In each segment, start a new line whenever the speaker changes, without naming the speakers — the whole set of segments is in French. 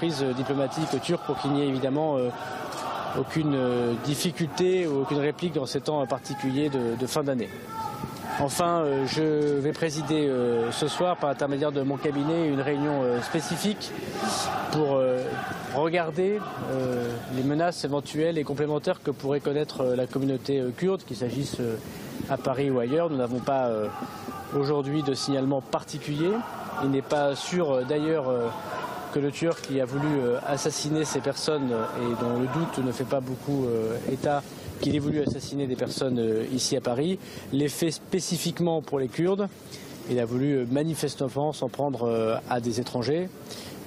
Prise diplomatique turque pour qu'il n'y ait évidemment euh, aucune euh, difficulté ou aucune réplique dans ces temps particuliers de, de fin d'année. Enfin, euh, je vais présider euh, ce soir, par l'intermédiaire de mon cabinet, une réunion euh, spécifique pour euh, regarder euh, les menaces éventuelles et complémentaires que pourrait connaître euh, la communauté euh, kurde, qu'il s'agisse euh, à Paris ou ailleurs. Nous n'avons pas euh, aujourd'hui de signalement particulier. Il n'est pas sûr euh, d'ailleurs euh, que le Turc qui a voulu euh, assassiner ces personnes euh, et dont le doute ne fait pas beaucoup euh, état qu'il ait voulu assassiner des personnes ici à Paris, l'ait fait spécifiquement pour les Kurdes. Il a voulu manifestement s'en prendre à des étrangers.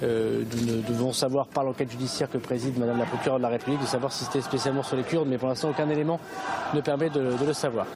Nous devons savoir par l'enquête judiciaire que préside Madame la procureure de la République de savoir si c'était spécialement sur les Kurdes, mais pour l'instant aucun élément ne permet de le savoir.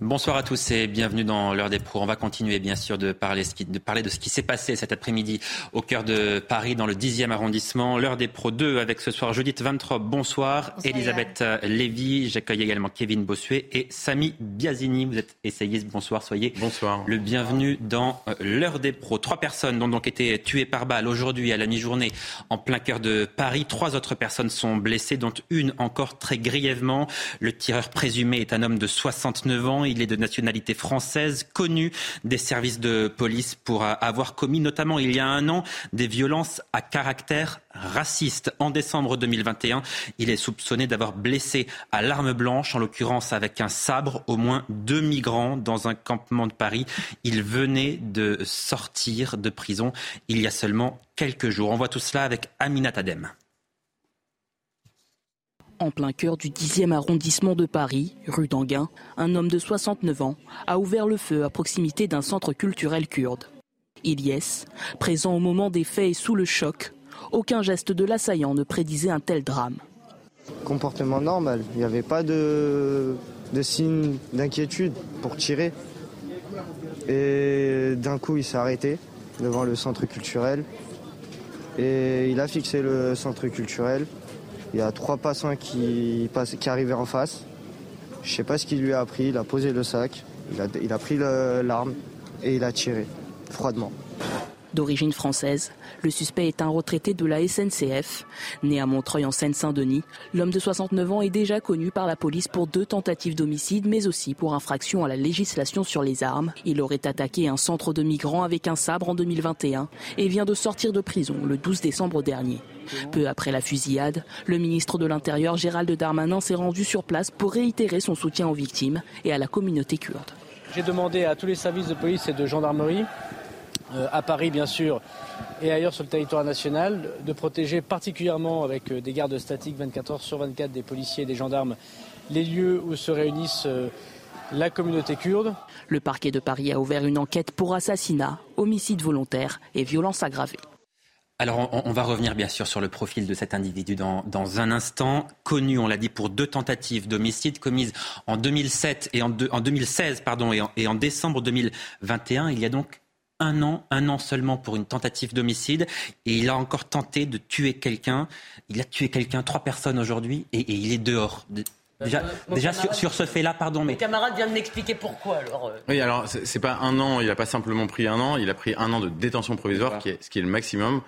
Bonsoir à tous et bienvenue dans l'heure des pros. On va continuer bien sûr de parler, de parler de ce qui s'est passé cet après-midi au cœur de Paris dans le 10e arrondissement. L'heure des pros 2 avec ce soir Judith Vintrop. Bonsoir.
Bonsoir,
Elisabeth euh, Lévy. J'accueille également Kevin Bossuet et Samy Biazini. Vous êtes essayiste. Bonsoir. Soyez
Bonsoir.
le bienvenu dans euh, l'heure des pros. Trois personnes ont donc été tuées par balle aujourd'hui à la mi-journée en plein cœur de Paris. Trois autres personnes sont blessées, dont une encore très grièvement. Le tireur présumé est un homme de 69 ans. Il est de nationalité française, connu des services de police pour avoir commis notamment il y a un an des violences à caractère raciste. En décembre 2021, il est soupçonné d'avoir blessé à l'arme blanche, en l'occurrence avec un sabre, au moins deux migrants dans un campement de Paris. Il venait de sortir de prison il y a seulement quelques jours. On voit tout cela avec Aminat Adem.
En plein cœur du 10e arrondissement de Paris, rue d'Anguin, un homme de 69 ans a ouvert le feu à proximité d'un centre culturel kurde. Ilyes, présent au moment des faits et sous le choc, aucun geste de l'assaillant ne prédisait un tel drame.
Comportement normal, il n'y avait pas de, de signe d'inquiétude pour tirer. Et d'un coup, il s'est arrêté devant le centre culturel. Et il a fixé le centre culturel. Il y a trois passants qui, pass- qui arrivaient en face. Je sais pas ce qu'il lui a appris. Il a posé le sac, il a, pris l'arme et il a tiré froidement.
D'origine française, le suspect est un retraité de la SNCF. Né à Montreuil en Seine-Saint-Denis, l'homme de 69 ans est déjà connu par la police pour deux tentatives d'homicide, mais aussi pour infraction à la législation sur les armes. Il aurait attaqué un centre de migrants avec un sabre en 2021 et vient de sortir de prison le 12 décembre dernier. Peu après la fusillade, le ministre de l'Intérieur Gérald Darmanin s'est rendu sur place pour réitérer son soutien aux victimes et à la communauté kurde.
J'ai demandé à tous les services de police et de gendarmerie, à Paris bien sûr, et ailleurs sur le territoire national, de protéger particulièrement avec euh, des gardes statiques 24 heures sur 24 des policiers et des gendarmes les lieux où se réunissent euh, la communauté kurde.
Le parquet de Paris a ouvert une enquête pour assassinat, homicide volontaire et violence aggravée.
Alors, on, on va revenir bien sûr sur le profil de cet individu dans, dans un instant. Connu, on l'a dit, pour deux tentatives d'homicide commises en 2007 et en, deux- en 2016 pardon, et en, et en décembre 2021. Il y a donc un an, un an seulement pour une tentative d'homicide. Et il a encore tenté de tuer quelqu'un. Il a tué quelqu'un, trois personnes aujourd'hui, et, et il est dehors. De- Déjà,
mon
déjà sur, sur ce fait-là, pardon,
Mon
mais
camarade vient de m'expliquer pourquoi alors. euh.
Oui, alors c'est pas un an, il n'a pas simplement pris un an, il a pris un an de détention provisoire, qui est, ce qui est le maximum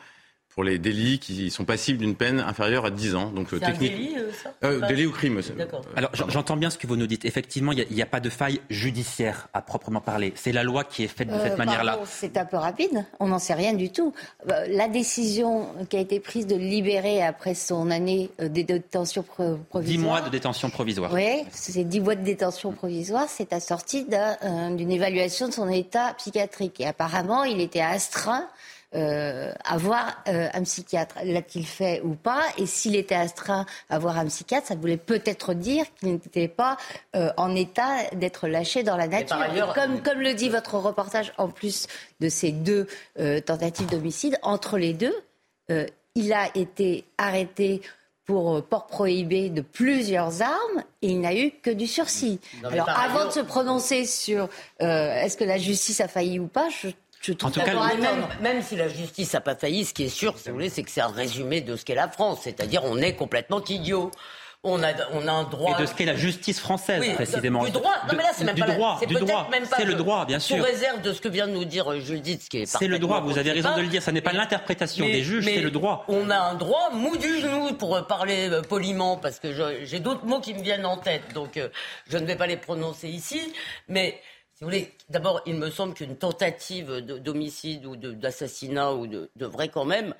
pour les délits qui sont passibles d'une peine inférieure à 10 ans. Donc euh,
un
technique.
délit, euh, ça
Euh, délit ou crime.
Alors j'en- j'entends bien ce que vous nous dites. Effectivement, il n'y a, pas de faille judiciaire à proprement parler. C'est la loi qui est faite de
Euh,
cette manière-là.
C'est un peu rapide, on n'en sait rien du tout. La décision qui a été prise de le libérer après son année de détention pro- provisoire.
10 mois de détention provisoire.
Oui, ces 10 mois de détention provisoire, c'est assorti d'un, d'une évaluation de son état psychiatrique. Et apparemment, il était astreint euh, à voir euh, un psychiatre. L'a-t-il fait ou pas? Et s'il était astreint à voir un psychiatre, ça voulait peut-être dire qu'il n'était pas euh, en état d'être lâché dans la nature.
ailleurs-
comme, comme le dit votre reportage, en plus de ces deux tentatives d'homicide, entre les deux, il a été arrêté pour port prohibé de plusieurs armes et il n'a eu que du sursis.
Non,
Alors avant
ailleurs-
de se prononcer sur euh, est-ce que la justice a failli ou pas, je, je trouve
En tout cas,
même, même si la justice n'a pas failli, ce qui est sûr, si vous voulez, c'est que c'est un résumé de ce qu'est la France. C'est-à-dire, on est complètement idiot. On a, on a un droit.
Et de ce qu'est la justice française,
Oui,
précisément.
Du droit. Non, mais là, c'est même
du
pas
droit,
c'est
droit. C'est le droit, bien sûr.
Sous réserve de ce que vient de nous dire euh, Judith, qui est
C'est le droit, vous avez raison de le dire. Ça n'est pas l'interprétation des juges, c'est le droit.
On a un droit mou du genou pour parler euh, poliment, parce que j'ai d'autres mots qui me viennent en tête, donc euh, je ne vais pas les prononcer ici. Mais si vous voulez, d'abord, il me semble qu'une tentative de- d'homicide ou d'assassinat ou de, devrait quand même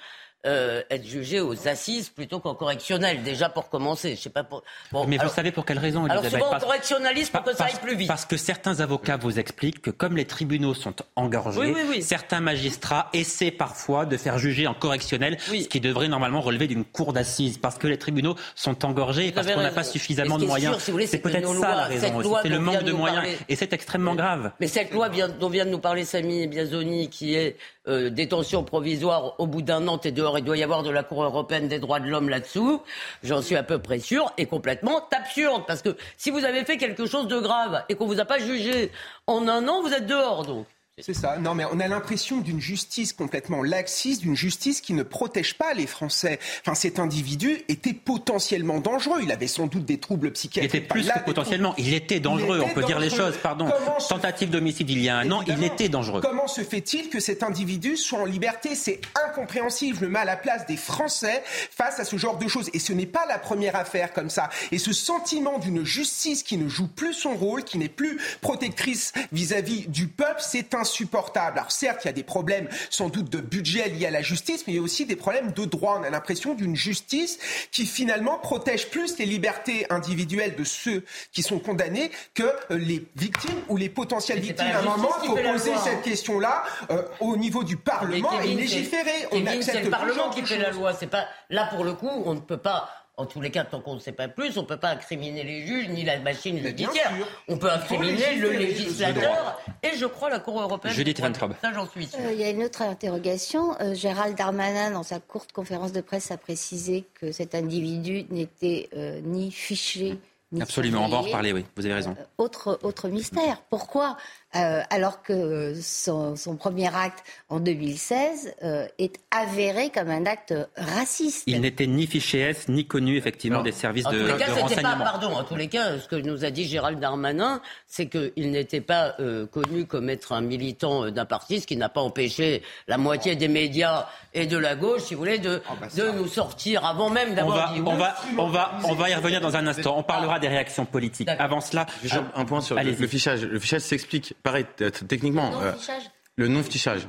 euh, être jugée aux assises plutôt qu'en correctionnel, déjà pour commencer. Je sais pas pour. Bon,
Mais
alors-
vous savez pour quelle raison,
alors souvent en correctionnaliste pour que ça aille plus vite.
Parce que certains avocats vous expliquent que comme les tribunaux sont engorgés,
Oui, oui, oui.
certains magistrats essaient parfois de faire juger en correctionnel, ce qui devrait normalement relever d'une cour d'assises, parce que les tribunaux sont engorgés, et parce qu'on n'a pas suffisamment de moyens.
si
c'est peut-être ça
lois,
la raison c'est le manque de moyens,
parler-
et c'est extrêmement grave.
Mais cette loi dont vient de nous parler Samy Biazoni, qui est euh, détention provisoire au bout d'un an, t'es dehors, il doit y avoir de la Cour européenne des droits de l'homme là-dessous, j'en suis à peu près sûr, est complètement absurde. Parce que si vous avez fait quelque chose de grave et qu'on vous a pas jugé en un an, vous êtes dehors donc.
C'est ça. Non, mais on a l'impression d'une justice complètement laxiste, d'une justice qui ne protège pas les Français. Enfin, cet individu était potentiellement dangereux. Il avait sans doute des troubles
Il
psychiatriques.
était plus que potentiellement, il était dangereux,
Il
on peut dire les choses, pardon.
Comment se-
Tentative d'homicide il y a un an, il était dangereux.
Comment se fait-il que cet individu soit en liberté? C'est incompréhensible. Je me mets à la place des Français face à ce genre de choses. Et ce n'est pas la première affaire comme ça. Et ce sentiment d'une justice qui ne joue plus son rôle, qui n'est plus protectrice vis-à-vis du peuple, c'est insupportable. Alors certes, il y a des problèmes sans doute de budget liés à la justice, mais il y a aussi des problèmes de droit. On a l'impression d'une justice qui finalement protège plus les libertés individuelles de ceux qui sont condamnés que euh, les victimes ou les potentielles victimes. À un moment, il faut poser
loi.
cette question-là euh, au niveau du Parlement et légiférer.
c'est-
On accepte
c'est le Parlement qui fait la loi. C'est pas là pour le coup, on ne peut pas. En tous les cas, tant qu'on ne sait pas plus, on ne peut pas incriminer les juges ni la machine judiciaire. On peut incriminer le législateur et je crois la Cour européenne.
Judith Van Traub.
Ça, j'en suis sûr.
Euh, Il y a une autre interrogation. Euh, Gérald Darmanin, dans sa courte conférence de presse, a précisé que cet individu n'était euh, ni fiché ni
Absolument, on va en reparler, oui, vous avez raison.
Euh, autre, autre mystère. Pourquoi, euh, alors que son, son premier acte en 2016 euh, est avéré comme un acte raciste
Il n'était ni fiché S, ni connu effectivement
Non.
des services
En
de,
tous les
de
cas, c'était pas,
renseignement.
pardon, en tous les cas, ce que nous a dit Gérald Darmanin, c'est qu'il n'était pas euh, connu comme être un militant d'un parti, ce qui n'a pas empêché la moitié des médias et de la gauche, si vous voulez, de, de nous sortir avant même d'avoir dit
on,
oui.
va, on, va, on va y revenir dans un instant. On parlera des réactions politiques. Avant cela,
Juste un point sur le fichage. Le fichage s'explique, pareil, t- techniquement. euh,
Non-fichage
le non-fichage.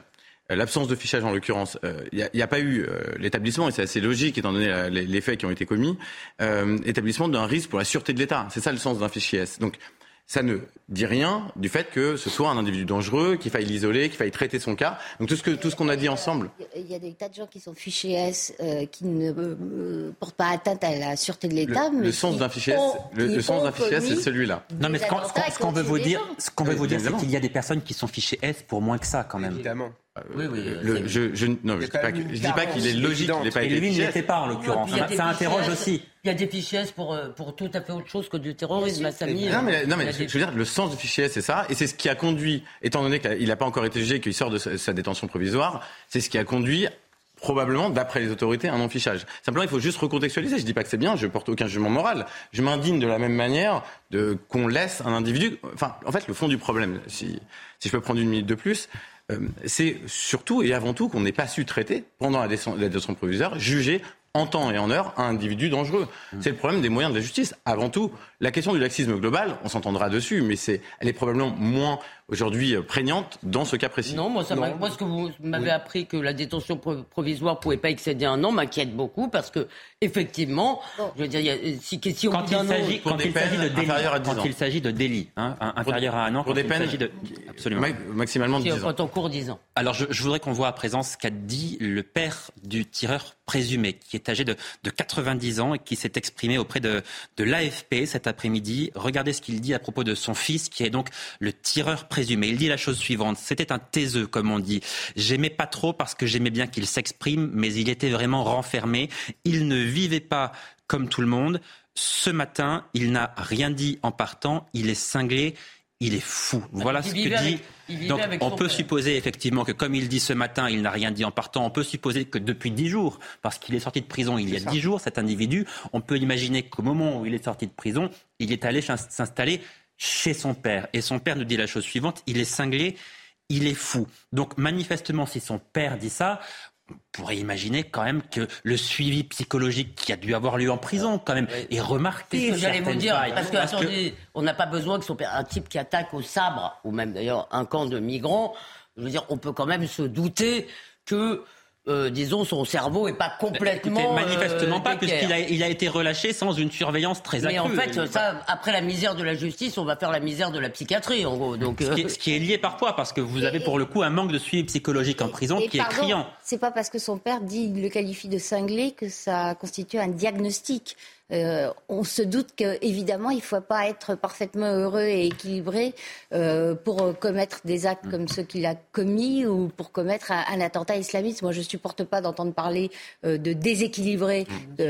euh, L'absence de fichage en l'occurrence, il n'y a, pas eu euh, l'établissement, et c'est assez logique étant donné la- les, les faits qui ont été commis, euh, établissement d'un risque pour la sûreté de l'État. C'est ça le sens d'un fichier S. Donc ça ne dit rien du fait que ce soit un individu dangereux, qu'il faille l'isoler, qu'il faille traiter son cas. Donc tout ce que tout ce qu'on a dit ensemble.
Il y a des tas de gens qui sont fichés S, euh, qui ne euh, portent pas atteinte à la sûreté de l'État.
Le, sens d'un fichier S,
ont-
le, sens d'un fichier S, c'est celui-là.
non mais ce qu'on, veut vous dire,
gens.
ce qu'on veut
Oui,
vous dire, c'est qu'il y a des personnes qui sont fichées S pour moins que ça quand même.
Évidemment.
Oui, oui, euh,
Le-
c'est-
je, je, non,
Il
je
a
dis pas, je dis qu'il est logique, qu'il n'ait pas
Et lui
fichier
n'y
S.
était pas en l'occurrence.
Il
Ça interroge aussi.
Il y a des fichiers pour, euh, pour tout à fait autre chose que du terrorisme, ma famille.
Non, mais, non,
Il y
mais
a
je
des-
veux dire, le sens du fichier S, c'est ça. Et c'est ce qui a conduit, étant donné qu'il n'a pas encore été jugé, qu'il sort de sa, sa détention provisoire, c'est ce qui a conduit probablement, d'après les autorités, à un non-fichage. Simplement, il faut juste recontextualiser. Je dis pas que c'est bien, je porte aucun jugement moral. Je m'indigne de la même manière de qu'on laisse un individu... Enfin, en fait, le fond du problème, si, si je peux prendre une minute de plus, euh, c'est surtout et avant tout qu'on n'ait pas su traiter, pendant la détention provisoire, juger en temps et en heure un individu dangereux. C'est le problème des moyens de la justice. Avant tout, la question du laxisme global, on s'entendra dessus, mais c'est, elle est probablement moins aujourd'hui euh, prégnante dans ce cas précis.
Non, moi, ça moi ce que vous m'avez appris que la détention provisoire pouvait pas excéder un an m'inquiète beaucoup parce que effectivement, je veux dire, y a, si,
si quand, il s'agit, quand, il s'agit de délit, quand il s'agit de délit, hein, inférieur à un an,
pour des peines,
de, absolument,
maximalement 10 ans.
On court 10 ans.
Alors, je, je voudrais qu'on voit à présent ce qu'a dit le père du tireur présumé, qui est âgé de, de 90 ans et qui s'est exprimé auprès de, de l'AFP cet après-midi. Regardez ce qu'il dit à propos de son fils, qui est donc le tireur présumé. Il dit la chose suivante c'était un taiseux, comme on dit. J'aimais pas trop parce que j'aimais bien qu'il s'exprime, mais il était vraiment renfermé. Il ne vivait pas comme tout le monde. Ce matin, il n'a rien dit en partant. Il est cinglé il est fou. Voilà ce que dit. Donc, on peut supposer effectivement que, comme il dit ce matin, il n'a rien dit en partant. On peut supposer que depuis dix jours, parce qu'il est sorti de prison il y a dix jours, cet individu, on peut imaginer qu'au moment où il est sorti de prison, il est allé s'installer chez son père. Et son père nous dit la chose suivante il est cinglé, il est fou. Donc, manifestement, si son père dit ça, on pourrait imaginer quand même que le suivi psychologique qui a dû avoir lieu en prison, quand même, est remarqué.
C'est ce que j'allais vous dire, parce, que, attendez, on n'a pas besoin que son père, un type qui attaque au sabre, ou même d'ailleurs un camp de migrants, je veux dire, on peut quand même se douter que euh, disons, son cerveau est pas complètement.
manifestement pas, puisqu'il a, il a été relâché sans une surveillance très accrue.
Mais en fait, ça, après la misère de la justice, on va faire la misère de la psychiatrie, en gros. Donc,
ce, qui est, ce qui est lié parfois, parce que vous avez pour le coup un manque de suivi psychologique en prison qui est criant.
C'est pas parce que son père dit, le qualifie de cinglé que ça constitue un diagnostic. Euh, on se doute qu'évidemment, il ne faut pas être parfaitement heureux et équilibré euh, pour commettre des actes comme ceux qu'il a commis ou pour commettre un, attentat islamiste. Moi, je ne supporte pas d'entendre parler euh, de déséquilibré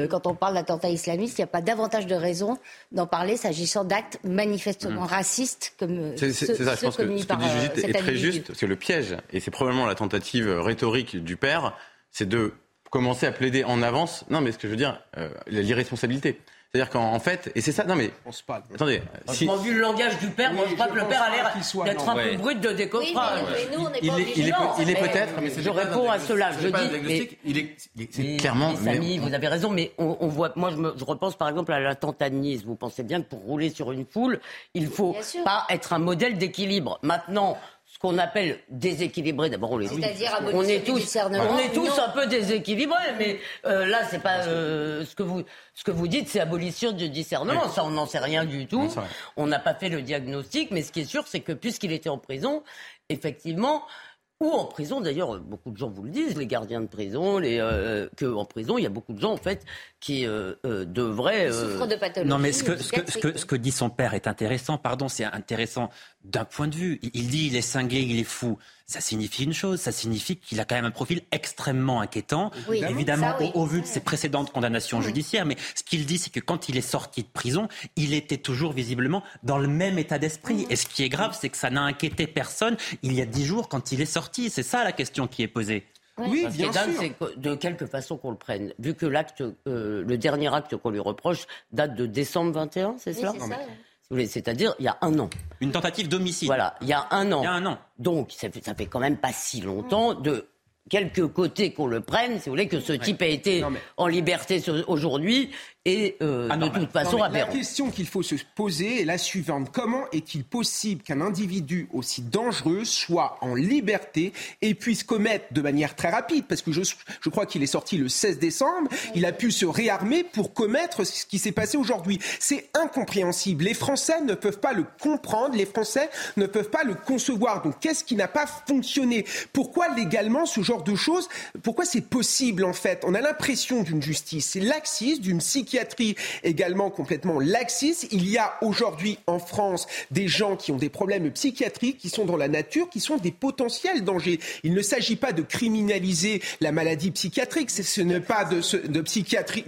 quand on parle d'attentat islamiste. Il n'y a pas davantage de raison d'en parler s'agissant d'actes manifestement mmh. racistes comme
C'est ça, je pense que ce que dit Judith est très juste, parce que le piège, et c'est probablement la tentative rhétorique du père, c'est de commencer à plaider en avance. Non, mais ce que je veux dire, euh, l'irresponsabilité. C'est-à-dire qu'en fait, et c'est ça, non mais,
pas.
attendez.
Si... vu le langage du père, moi je crois que le père a l'air d'être un peu brut de décoffrage.
Oui, mais, nous, on n'est pas
il, est, il est peut-être, mais
je réponds à cela. Je
dis, il est, clairement.
Mais, vous avez raison, mais on, voit. Moi, je, me, je, repense par exemple à l'attentat de Nice. Vous pensez bien que pour rouler sur une foule, il faut pas être un modèle d'équilibre. Maintenant ce qu'on appelle déséquilibré. D'abord, on, est, on est tous, on est tous un peu déséquilibrés, mais euh, là, c'est pas euh, ce que vous ce que vous dites, c'est abolition du discernement. Ça, on n'en sait rien du tout. on n'a pas fait le diagnostic, mais ce qui est sûr, c'est que puisqu'il était en prison, effectivement, ou en prison, d'ailleurs, beaucoup de gens vous le disent, les gardiens de prison, les, euh, que en prison, il y a beaucoup de gens, en fait, qui euh, euh, devraient...
Euh... de pathologie.
Non, mais ce que, ce, que, ce, que, ce que dit son père est intéressant, pardon, c'est intéressant d'un point de vue. Il dit il est cinglé, il est fou ça signifie une chose, ça signifie qu'il a quand même un profil extrêmement inquiétant, évidemment au, vu de ses précédentes condamnations judiciaires, mais ce qu'il dit, c'est que quand il est sorti de prison, il était toujours visiblement dans le même état d'esprit. Et ce qui est grave, c'est que ça n'a inquiété personne il y a dix jours quand il est sorti. C'est ça la question qui est posée.
Oui, bien sûr. C'est de quelque façon qu'on le prenne. Vu que l'acte, euh, le dernier acte qu'on lui reproche date de décembre 21, c'est ça, c'est-à-dire il y a un an.
Une tentative d'homicide.
Voilà, il y a un an.
Il y a un an.
Donc ça fait, ça fait quand même pas si longtemps de quelque côté qu'on le prenne, si vous voulez, que ce type a été en liberté aujourd'hui et euh, ah de toute façon
La question qu'il faut se poser est la suivante. Comment est-il possible qu'un individu aussi dangereux soit en liberté et puisse commettre de manière très rapide, parce que je, je crois qu'il est sorti le 16 décembre, il a pu se réarmer pour commettre ce qui s'est passé aujourd'hui. C'est incompréhensible. Les Français ne peuvent pas le comprendre, les Français ne peuvent pas le concevoir. Donc qu'est-ce qui n'a pas fonctionné? Pourquoi légalement ce genre de choses Pourquoi c'est possible en fait? On a l'impression d'une justice, c'est laxiste, d'une psychiatrie psychiatrie également complètement laxiste. Il y a aujourd'hui en France des gens qui ont des problèmes psychiatriques, qui sont dans la nature, qui sont des potentiels dangers. Il ne s'agit pas de criminaliser la maladie psychiatrique, ce n'est pas de, de psychiatrie,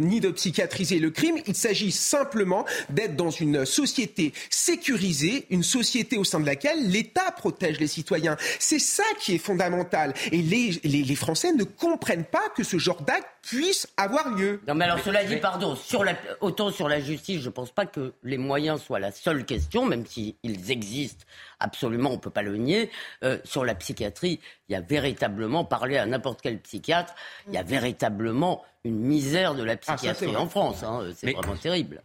ni de psychiatriser le crime. Il s'agit simplement d'être dans une société sécurisée, une société au sein de laquelle l'État protège les citoyens. C'est ça qui est fondamental. Et les, les, les Français ne comprennent pas que ce genre d'acte puisse avoir lieu.
Non, mais alors cela dit, pardon, sur la, autant sur la justice, je ne pense pas que les moyens soient la seule question, même s'ils existent absolument, on ne peut pas le nier. Euh, sur la psychiatrie, il y a véritablement, parler à n'importe quel psychiatre, il y a véritablement une misère de la ah, psychiatrie en France. Hein, c'est vraiment terrible.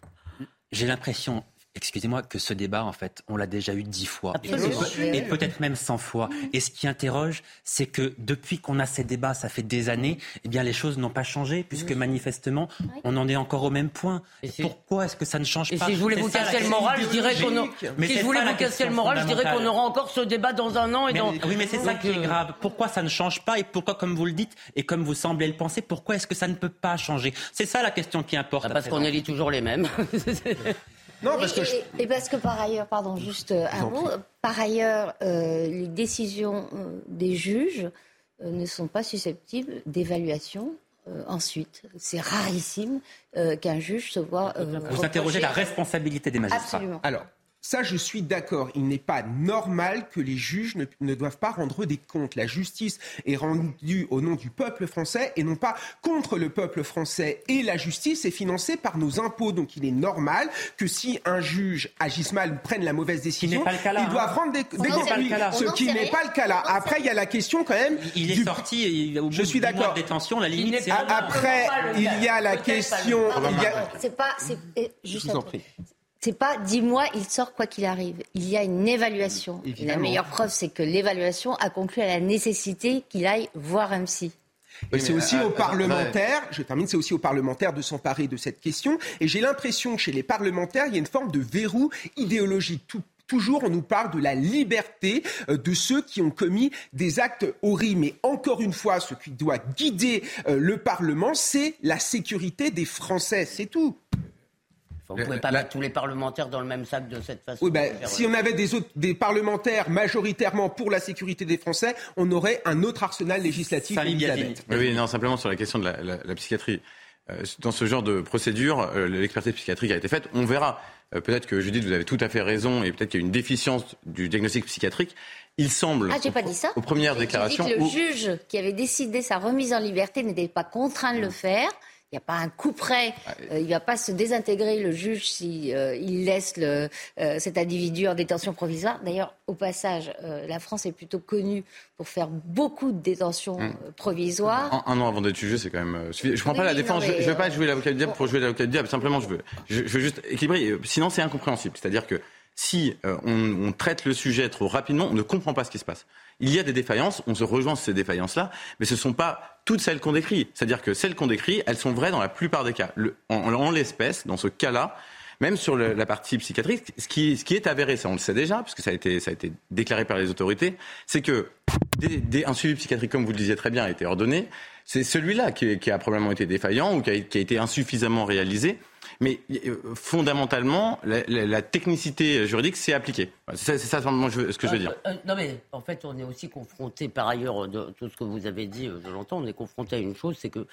J'ai l'impression excusez-moi, que ce débat, en fait, on l'a déjà eu dix fois.
Absolument.
Et, peut-être même cent fois. Et ce qui interroge, c'est que depuis qu'on a ces débats, ça fait des années, eh bien, les choses n'ont pas changé, puisque manifestement, on en est encore au même point.
Et
Pourquoi est-ce que ça ne change
Et
pas
si je voulais vous casser le moral, je dirais qu'on a... Si je voulais vous casser le moral, je dirais qu'on aura encore ce débat dans un an et
Mais-
dans.
oui, mais c'est ça qui est
euh,
grave. Pourquoi ça ne change pas et pourquoi, comme vous le dites et comme vous semblez le penser, pourquoi est-ce que ça ne peut pas changer? C'est ça la question qui importe. à
parce qu'on élit toujours les mêmes.
Non, parce que
et,
je-
et- et parce que par ailleurs, pardon, juste euh, un mot. Par ailleurs, euh, les décisions euh, des juges euh, ne sont pas susceptibles d'évaluation. euh, ensuite, c'est rarissime euh, qu'un juge se voit. euh,
Vous interrogez la responsabilité des magistrats.
Absolument.
Alors, ça, je suis d'accord. Il n'est pas normal que les juges ne, ne doivent pas rendre des comptes. La justice est rendue au nom du peuple français et non pas contre le peuple français. Et la justice est financée par nos impôts. Donc, il est normal que si un juge agisse mal ou prenne la mauvaise décision, ils doivent
hein.
rendre des, comptes Ce qui n'est pas le cas là.
Sait
Après, il y a la question quand même.
Il est
du-
sorti et au bout
Je suis d'accord.
détention, la
Il
limite, c'est.
Après, il y a la question. il
C'est pas. Juste C'est pas dix mois, il sort quoi qu'il arrive. Il y a une évaluation. Et la meilleure preuve, c'est que l'évaluation a conclu à la nécessité qu'il aille voir un psy.
C'est aussi
euh,
aux parlementaires, je termine, c'est aussi aux parlementaires de s'emparer de cette question. Et j'ai l'impression que chez les parlementaires, il y a une forme de verrou idéologique. Tout- Toujours, on nous parle de la liberté euh, de ceux qui ont commis des actes horribles. Mais encore une fois, ce qui doit guider euh, le Parlement, c'est la sécurité des Français. C'est tout.
Vous ne pouvez pas
La-
mettre tous les parlementaires dans le même sac de cette façon.
Oui, ben, si on avait des, autres, des parlementaires majoritairement pour la sécurité des Français, on aurait un autre arsenal législatif. Elisabeth.
Oui, oui, non, simplement sur la question de la, la- la psychiatrie. Euh, dans ce genre de procédure, euh, l'expertise psychiatrique a été faite. On verra. Euh, peut-être que Judith, vous avez tout à fait raison, et peut-être qu'il y a une déficience du diagnostic psychiatrique. Il semble,
Ah, j'ai pas dit ça.
aux premières
dit
déclarations,
que le
où-
juge qui avait décidé sa remise en liberté n'était pas contraint de le faire. Il n'y a pas un coup près. Euh, il ne va pas se désintégrer le juge si euh, il laisse le, euh, cet individu en détention provisoire. D'ailleurs, au passage, la France est plutôt connue pour faire beaucoup de détentions euh, provisoires.
Un, un an avant d'être jugé, c'est quand même. Je prends
Oui,
pas la défense.
non,
je, je veux pas jouer l'avocat du diable pour jouer l'avocat du diable. Simplement, je veux, je, je veux juste équilibrer. Sinon, c'est incompréhensible. C'est-à-dire que si on, on traite le sujet trop rapidement, on ne comprend pas ce qui se passe. Il y a des défaillances, on se rejoint sur ces défaillances-là, mais ce ne sont pas toutes celles qu'on décrit. C'est-à-dire que celles qu'on décrit, elles sont vraies dans la plupart des cas. En l'espèce, dans ce cas-là, même sur la partie psychiatrique, ce qui, est avéré, ça on le sait déjà, puisque ça a été, ça a été déclaré par les autorités, c'est que un suivi psychiatrique, comme vous le disiez très bien, a été ordonné. C'est celui-là qui, a probablement été défaillant ou qui a été insuffisamment réalisé. Mais euh, fondamentalement, la, la- la technicité juridique. C'est ça, c'est ça simplement je veux- ce que je veux dire.
Euh, euh, non mais en fait on est aussi confronté par ailleurs de tout ce que vous avez dit, je l'entends, on est confronté à une chose, c'est que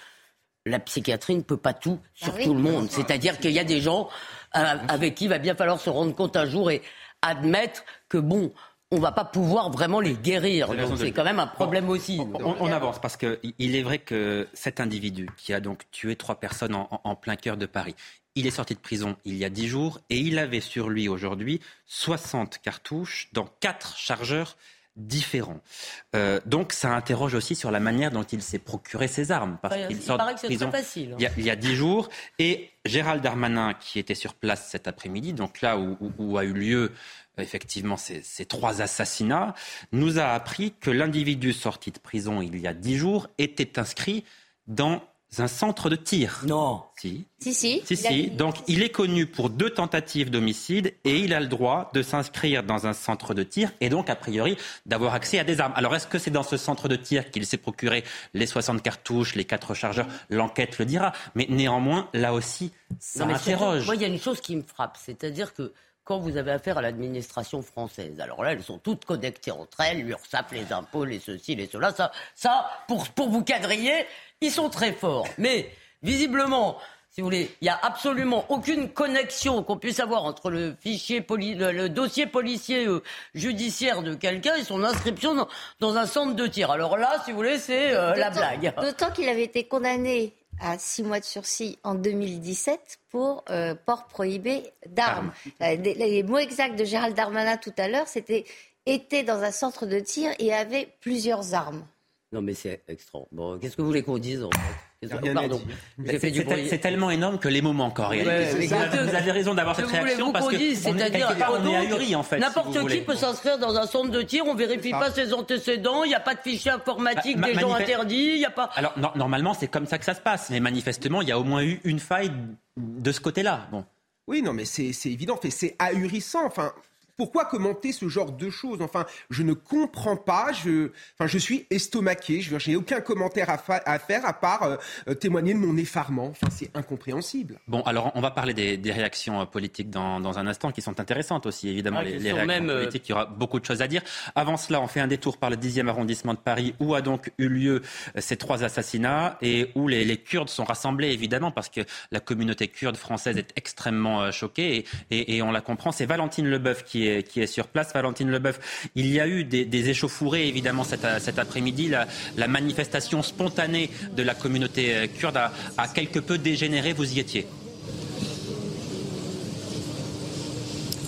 la psychiatrie ne peut pas tout sur
Ah oui.
tout le monde. C'est-à-dire qu'il y a des gens euh, avec qui il va bien falloir se rendre compte un jour et admettre que bon, on va pas pouvoir vraiment les guérir. Donc c'est quand même un problème aussi.
On, on- on avance parce que il est vrai que cet individu qui a donc tué trois personnes en plein cœur de Paris, il est sorti de prison il y a dix jours et il avait sur lui aujourd'hui 60 cartouches dans quatre chargeurs différents. Euh, donc ça interroge aussi sur la manière dont il s'est procuré ses armes parce
Ouais,
qu'il
il
sort de prison
facile.
il y a- dix jours et Gérald Darmanin qui était sur place cet après-midi, donc là où, où- où a eu lieu effectivement ces, ces trois assassinats, nous a appris que l'individu sorti de prison il y a dix jours était inscrit dans un centre de tir.
Non.
Si.
Si, si.
Si,
il a
si. Donc, il est connu pour deux tentatives d'homicide et il a le droit de s'inscrire dans un centre de tir et donc, a priori, d'avoir accès à des armes. Alors, est-ce que c'est dans ce centre de tir qu'il s'est procuré les 60 cartouches, les quatre chargeurs? L'enquête le dira. Mais néanmoins, là aussi, ça
Non, mais surtout,
interroge.
Moi, il y a une chose qui me frappe, c'est-à-dire que quand vous avez affaire à l'administration française, alors là, elles sont toutes connectées entre elles, l'URSSAF, les impôts, les ceci, les cela, ça, ça pour, pour vous quadriller, ils sont très forts. Mais, visiblement, si vous voulez, il n'y a absolument aucune connexion qu'on puisse avoir entre le fichier poli- le, le dossier policier euh, judiciaire de quelqu'un et son inscription dans, dans un centre de tir. Alors là, si vous voulez, c'est euh, la blague.
D'autant qu'il avait été condamné à six mois de sursis en 2017 pour euh, port prohibé d'armes. Des- les mots exacts de Gérald Darmanin tout à l'heure, c'était était dans un centre de tir et avait plusieurs armes.
Non, mais c'est extra. Bon, qu'est-ce que vous voulez qu'on dise en fait?
Pardon. C'est tellement énorme que les mots manquent en réalité. vous, avez raison d'avoir cette réaction parce que c'est-à-dire on est ahuri en fait.
N'importe qui peut s'inscrire dans un centre de tir, on vérifie pas ses antécédents, il n'y a pas de fichier informatique bah, des gens interdits, il y a pas.
Alors normalement c'est comme ça que ça se passe, mais manifestement il y a au moins eu une faille de ce côté-là. Bon.
Oui, non, mais c'est évident, c'est ahurissant. Enfin, pourquoi commenter ce genre de choses? Enfin, je ne comprends pas. Je, enfin, je suis estomaqué. Je n'ai aucun commentaire à, faire à part euh, euh, témoigner de mon effarement. Enfin, c'est incompréhensible.
Bon, alors on va parler des, réactions euh, politiques dans, un instant qui sont intéressantes aussi, évidemment. Ah, les, réactions politiques, il y aura beaucoup de choses à dire. Avant cela, on fait un détour par le 10e arrondissement de Paris où a donc eu lieu ces trois assassinats et où les, Kurdes sont rassemblés, évidemment, parce que la communauté kurde française est extrêmement choquée et, et on la comprend. C'est Valentine Leboeuf qui qui est sur place. Valentine Leboeuf, il y a eu des, échauffourées, évidemment, cet, après-midi. La, manifestation spontanée de la communauté kurde a quelque peu dégénéré. Vous y étiez?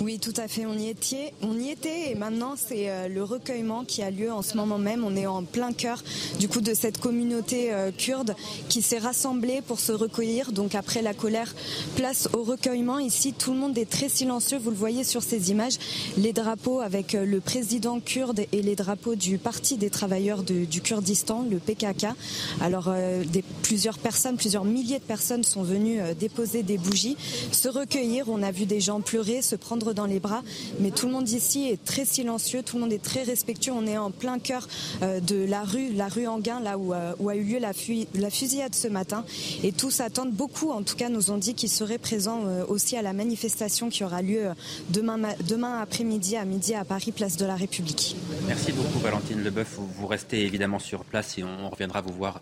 Oui, tout à fait. On y était, on y était et maintenant c'est euh, le recueillement qui a lieu en ce moment même. On est en plein cœur du coup de cette communauté euh, kurde qui s'est rassemblée pour se recueillir. Donc après la colère, place au recueillement. Ici, tout le monde est très silencieux. Vous le voyez sur ces images. Les drapeaux avec euh, le président kurde et les drapeaux du Parti des travailleurs du Kurdistan, le PKK. Alors plusieurs personnes, plusieurs milliers de personnes sont venues déposer des bougies, se recueillir. On a vu des gens pleurer, se prendre dans les bras. Mais tout le monde ici est très silencieux, tout le monde est très respectueux. On est en plein cœur euh, de la rue, la rue Anguin, là où, euh, où a eu lieu la, la, fusillade ce matin. Et tous attendent, beaucoup en tout cas nous ont dit qu'ils seraient présents euh, aussi à la manifestation qui aura lieu demain, demain après-midi à midi à Paris, place de la République.
Merci beaucoup Valentine Leboeuf. Vous restez évidemment sur place et on reviendra vous voir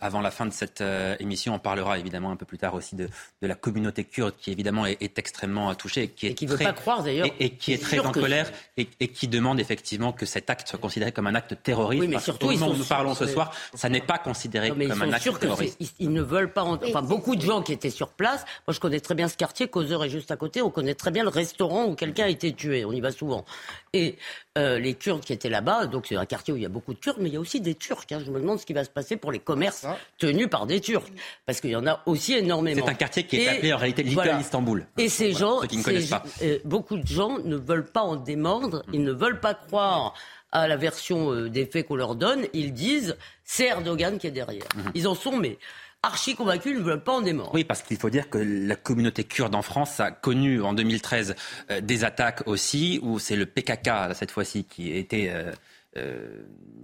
avant la fin de cette émission. On parlera évidemment un peu plus tard aussi de, de la communauté kurde qui évidemment est, extrêmement touchée. Qui est
et qui ne veut pas croire
et, qui est très en colère et, qui demande effectivement que cet acte soit considéré comme un acte terroriste. Oui, mais surtout, au moment où nous parlons ce soir, ça n'est pas considéré comme un acte terroriste.
Ils, ne veulent pas. Enfin, beaucoup de gens qui étaient sur place. Moi, je connais très bien ce quartier. Causeur est juste à côté. On connaît très bien le restaurant où quelqu'un a été tué. On y va souvent. Et euh, les Kurdes qui étaient là-bas, donc c'est un quartier où il y a beaucoup de Kurdes, mais il y a aussi des Turcs. Hein. Je me demande ce qui va se passer pour les commerces tenus par des Turcs, parce qu'il y en a aussi énormément.
C'est un quartier qui est appelé en réalité Little Istanbul.
Et ces gens, qui ne connaissent pas. Euh, beaucoup de gens ne veulent pas en démordre, ils ne veulent pas croire à la version euh, des faits qu'on leur donne. Ils disent c'est Erdogan qui est derrière. Mhm. Ils en sont mais archi convaincus, ils ne veulent pas en démordre.
Oui, parce qu'il faut dire que la communauté kurde en France a connu en 2013 euh, des attaques aussi, où c'est le PKK, cette fois-ci, qui était... Euh, euh,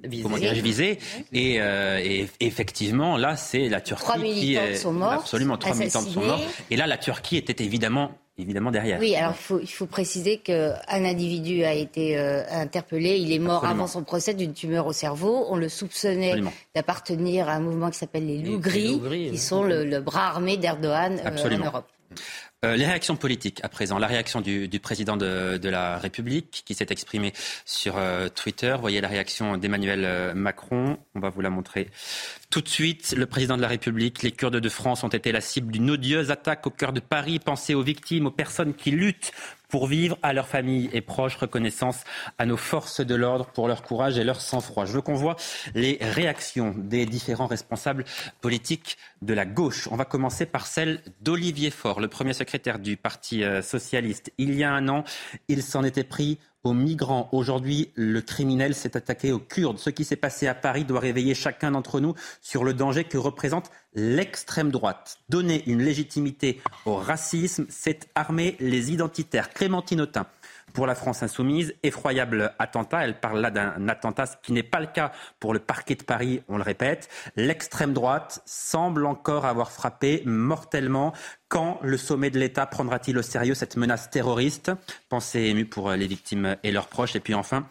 visé. comment visé. Et, et, effectivement, là, c'est la Turquie
trois qui est sont morts,
absolument trois militants sont morts. Et là, la Turquie était évidemment évidemment derrière.
Oui, alors il faut, il faut préciser qu'un individu a été euh, interpellé. Il est mort avant son procès d'une tumeur au cerveau. On le soupçonnait d'appartenir à un mouvement qui s'appelle les loups gris, qui sont le, bras armé d'Erdogan euh, en Europe.
Euh, les réactions politiques à présent. La réaction du, président de, la République qui s'est exprimé sur euh, Twitter. Voyez la réaction d'Emmanuel euh, Macron. On va vous la montrer tout de suite. Le président de la République, les Kurdes de France ont été la cible d'une odieuse attaque au cœur de Paris. Pensez aux victimes, aux personnes qui luttent pour vivre, à leurs familles et proches. Reconnaissance à nos forces de l'ordre pour leur courage et leur sang-froid. Je veux qu'on voit les réactions des différents responsables politiques de la gauche. On va commencer par celle d'Olivier Faure, le premier secrétaire du Parti euh, socialiste. Il y a un an, il s'en était pris aux migrants. Aujourd'hui, le criminel s'est attaqué aux Kurdes. Ce qui s'est passé à Paris doit réveiller chacun d'entre nous sur le danger que représente l'extrême droite. Donner une légitimité au racisme, c'est armer les identitaires. Clémentine Autain pour la France insoumise. Effroyable attentat. Elle parle là d'un attentat, ce qui n'est pas le cas pour le parquet de Paris, on le répète. L'extrême droite semble encore avoir frappé mortellement. Quand le sommet de l'État prendra-t-il au sérieux cette menace terroriste? Pensée émue pour les victimes et leurs proches. Et puis enfin,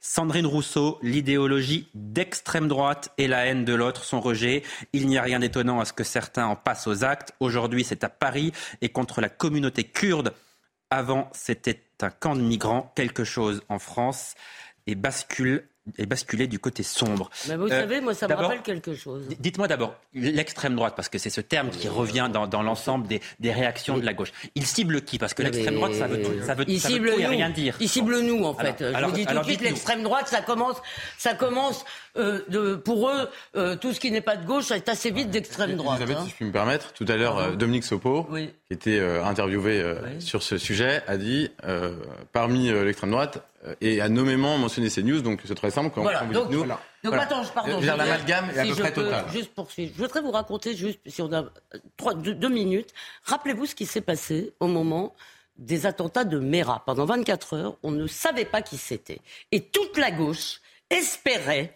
Sandrine Rousseau, l'idéologie d'extrême droite et la haine de l'autre, son rejet. Il n'y a rien d'étonnant à ce que certains en passent aux actes. Aujourd'hui, c'est à Paris et contre la communauté kurde. Avant, c'était un camp de migrants. Quelque chose en France et bascule et basculer du côté sombre.
Mais vous
Euh,
savez, moi, ça me rappelle quelque chose.
Dites-moi d'abord, l'extrême droite, parce que c'est ce terme qui revient dans, dans l'ensemble des, des réactions de la gauche. Il cible qui? Parce que l'extrême droite, ça veut tout, ça veut,
Il
ça veut tout et rien dire.
Il cible nous, en
Alors,
fait. Je
alors-
vous dis tout
alors
de suite, l'extrême droite, ça commence, ça commence euh, de, pour eux, euh, tout ce qui n'est pas de gauche est assez vite d'extrême droite.
Elisabeth,
hein.
si je puis me permettre, tout à l'heure, euh, Dominique Sopo,
Oui.
qui était euh, interviewé euh, sur ce sujet, a dit, euh, parmi euh, l'extrême droite, et a nommément mentionné CNews, donc c'est très simple. Quand,
Voilà, donc-
nous,
Donc
Voilà.
attends, je- pardon.
L'amalgame est à peu
je
près total.
Juste poursuivre. Je voudrais vous raconter juste, si on a euh, trois, deux, deux minutes, rappelez-vous ce qui s'est passé au moment des attentats de Mera. Pendant 24 heures, on ne savait pas qui c'était. Et toute la gauche espérait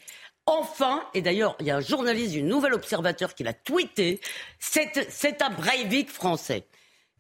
Enfin, et d'ailleurs, il y a un journaliste du Nouvel Observateur qui l'a tweeté, c'est un Breivik français.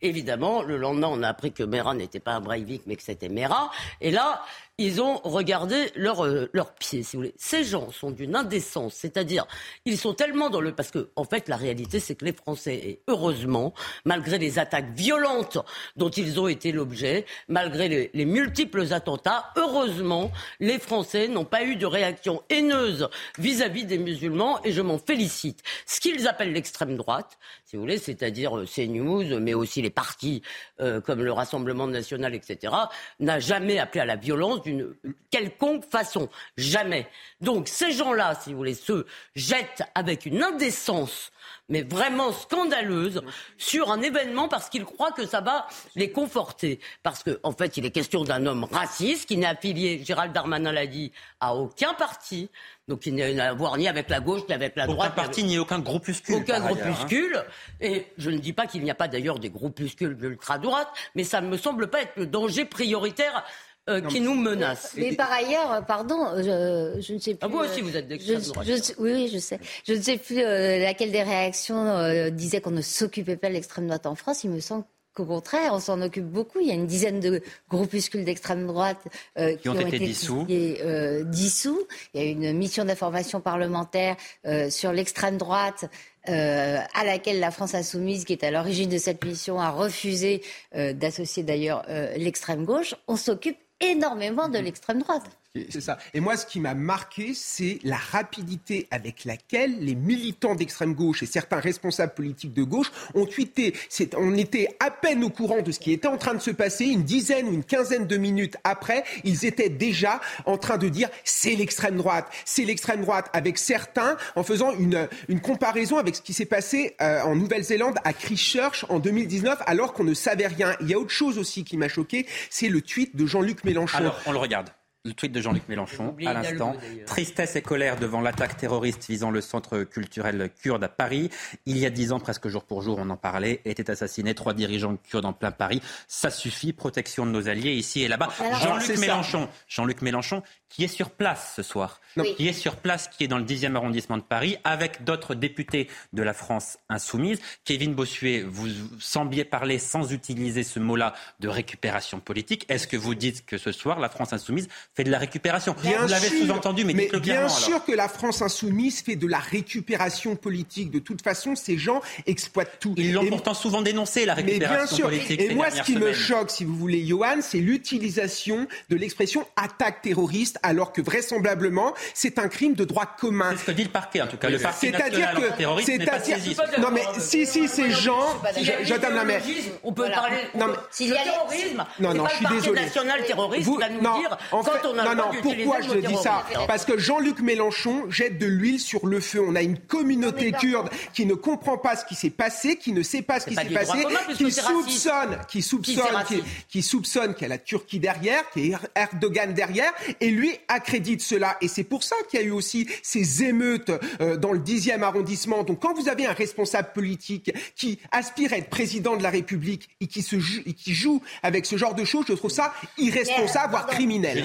Évidemment, le lendemain, on a appris que Mera n'était pas un Breivik, mais que c'était Mera. Et là, ils ont regardé leurs euh, leurs pieds, si vous voulez. Ces gens sont d'une indécence, c'est-à-dire, ils sont tellement dans le... Parce que, en fait, la réalité, c'est que les Français, et heureusement, malgré les attaques violentes dont ils ont été l'objet, malgré les, les multiples attentats, heureusement, les Français n'ont pas eu de réaction haineuse vis-à-vis des musulmans, et je m'en félicite. Ce qu'ils appellent l'extrême droite, si vous voulez, c'est-à-dire euh, CNews, mais aussi les partis euh, comme le Rassemblement national, etc., n'a jamais appelé à la violence d'une quelconque façon. Jamais. Donc ces gens-là, si vous voulez, se jettent avec une indécence mais vraiment scandaleuse sur un événement parce qu'ils croient que ça va les conforter. Parce qu'en en fait, il est question d'un homme raciste qui n'est affilié, Gérald Darmanin l'a dit, à aucun parti. Donc il n'a à voir ni avec la gauche, ni avec la
Aucun
droite. ni
parti ni aucun groupuscule.
aucun
ailleurs, hein.
groupuscule. Et je ne dis pas qu'il n'y a pas d'ailleurs des groupuscules d'ultra-droite, mais ça ne me semble pas être le danger prioritaire euh, qui nous menace.
Mais par ailleurs, euh, pardon, je, je ne sais plus.
Ah, vous aussi,
euh,
vous êtes d'extrême droite.
je- oui, oui, je sais. Je ne sais plus euh, laquelle des réactions euh, disait qu'on ne s'occupait pas de l'extrême droite en France. Il me semble qu'au contraire, on s'en occupe beaucoup. Il y a une dizaine de groupuscules d'extrême droite euh, qui,
ont été dissous.
euh, dissous. Il y a une mission d'information parlementaire euh, sur l'extrême droite. euh, à laquelle la France insoumise, qui est à l'origine de cette mission, a refusé euh, d'associer d'ailleurs euh, l'extrême gauche. On s'occupe énormément de l'extrême droite.
C'est ça. Et moi, ce qui m'a marqué, c'est la rapidité avec laquelle les militants d'extrême gauche et certains responsables politiques de gauche ont tweeté. On était à peine au courant de ce qui était en train de se passer. Une dizaine ou une quinzaine de minutes après, ils étaient déjà en train de dire c'est l'extrême droite, c'est l'extrême droite, avec certains en faisant une, une comparaison avec ce qui s'est passé euh, en Nouvelle-Zélande à Christchurch en 2019, alors qu'on ne savait rien. Il y a autre chose aussi qui m'a choqué, c'est le tweet de Jean-Luc Mélenchon.
Alors, on le regarde. Le tweet de Jean-Luc Mélenchon, à l'instant. Tristesse et colère devant l'attaque terroriste visant le centre culturel kurde à Paris. Il y a dix ans, presque jour pour jour, on en parlait, étaient assassinés trois dirigeants kurdes en plein Paris. Ça suffit, protection de nos alliés ici et là-bas. Jean-Luc. Mélenchon, Jean-Luc Mélenchon, qui est sur place ce soir,
Oui.
qui est sur place, qui est dans le 10e arrondissement de Paris, avec d'autres députés de la France insoumise. Kevin Bossuet, vous sembliez parler sans utiliser ce mot-là de récupération politique. Est-ce que vous dites que ce soir, la France insoumise fait de la récupération
Bien
Vous l'avez
sûr,
sous-entendu, mais, dites-le
bien
clairement.
sûr
alors.
que la France insoumise fait de la récupération politique. De toute façon, ces gens exploitent tout.
Ils l'ont
Et-
pourtant souvent dénoncé, la
mais bien
récupération
sûr.
politique.
Et
ces
moi, ce qui me
semaines.
choque, si vous voulez, Johan, c'est l'utilisation de l'expression attaque terroriste, alors que vraisemblablement, c'est un crime de droit commun.
C'est ce que dit le parquet, en tout cas. Le parquet
C'est-à-dire
national
que,
antiterroriste n'est pas saisi.
non mais si si ces gens, je, donne la
l'idéologisme, On peut parler. on
Non, mais-
le
y a-
terrorisme,
Non,
c'est
non, je suis désolé.
national terroriste va nous dire quand on a
non,
le
non,
droit
pourquoi je dis ça. Parce que Jean-Luc Mélenchon jette de l'huile sur le feu. On a une communauté kurde qui ne comprend pas ce qui s'est passé, qui ne sait pas ce qui
pas
s'est passé, qui soupçonne, qui soupçonne, qui, soupçonne qu'il y a la Turquie derrière, qu'il y a Erdogan derrière, et lui accrédite cela. Et c'est pour ça qu'il y a eu aussi ces émeutes euh, dans le 10e arrondissement. Donc quand vous avez un responsable politique qui aspire à être président de la République et qui, se joue, et qui joue avec ce genre de choses, je trouve ça irresponsable, voire criminel.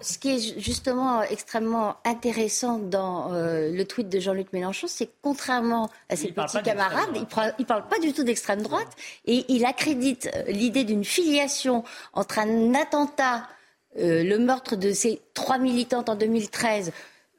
Ce qui est ju- justement extrêmement intéressant dans euh, le tweet de Jean-Luc Mélenchon, c'est que contrairement à ses petits camarades, il parle, il parle pas du tout d'extrême droite et il accrédite euh, l'idée d'une filiation entre un attentat, euh, le meurtre de ces trois militantes en 2013.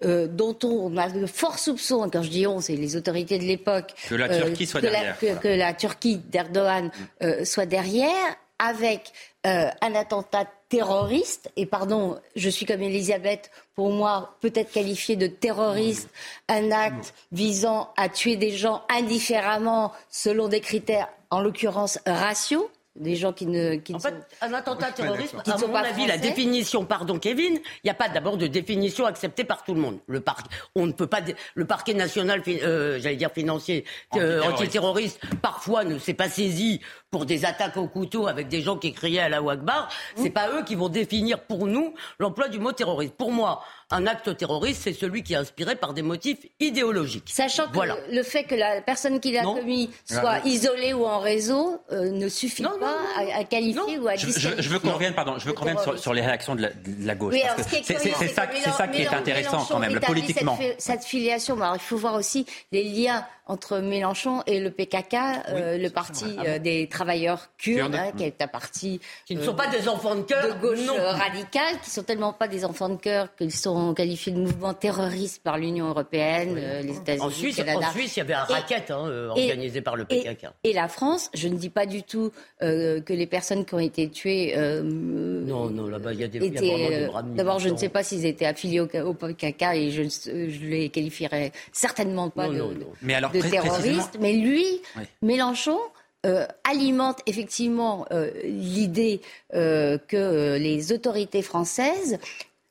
euh, dont on a de forts soupçons, quand je dis on, c'est les autorités de l'époque,
Que la
euh,
Turquie soit
que la-
derrière,
que-
voilà.
que la Turquie d'Erdogan euh, soit derrière, avec euh, un attentat terroriste, et pardon, je suis comme Elisabeth, pour moi, peut-être qualifié de terroriste, un acte visant à tuer des gens indifféremment selon des critères, en l'occurrence raciaux, des gens qui ne. Qui
en fait, un attentat terroriste, à mon
pas
avis, la définition, pardon Kevin, il n'y a pas d'abord de définition acceptée par tout le monde. Le parc, on ne peut pas, le parquet national, euh, j'allais dire financier, euh,
Antiterroriste.
antiterroriste, parfois ne s'est pas saisi pour des attaques au couteau avec des gens qui criaient à la Wagbar. C'est pas eux qui vont définir pour nous l'emploi du mot terroriste. Pour moi, un acte terroriste, c'est celui qui est inspiré par des motifs idéologiques.
Sachant que le fait que la personne qui l'a commis soit isolée ou en réseau euh, ne suffit
Non,
pas
non,
à, à qualifier ou à
Je, je- veux qu'on revienne, pardon, je veux qu'on revienne sur, sur les réactions de la, de la gauche.
Oui, ce
c'est- ça, qui est intéressant quand même, politiquement.
Cette, cette filiation, alors, il faut voir aussi les liens entre Mélenchon et le PKK, euh, le parti euh, des travailleurs kurdes, hein, qui est un parti
Qui ne
euh,
sont pas des enfants de
de
cœur.
gauche
non.
radicale, qui sont tellement pas des enfants de cœur qu'ils sont qualifiés de mouvement terroriste par l'Union européenne, euh, les États-Unis,
En Suisse,
le Canada.
en Suisse, il y avait un
Et-
racket hein, euh,
et-
organisé par le PKK.
et la France, je ne dis pas du tout euh, que les personnes qui ont été tuées euh,
Non, non, là-bas, il y a des il y a
étaient,
vraiment des bras
D'abord, je ne sais pas s'ils étaient affiliés au, au PKK et je, je les qualifierais certainement pas
Non,
de,
non,
de-
non.
Mais alors,
de terroristes. Mais lui,
Oui.
Mélenchon, euh, alimente effectivement euh, l'idée euh, que les autorités françaises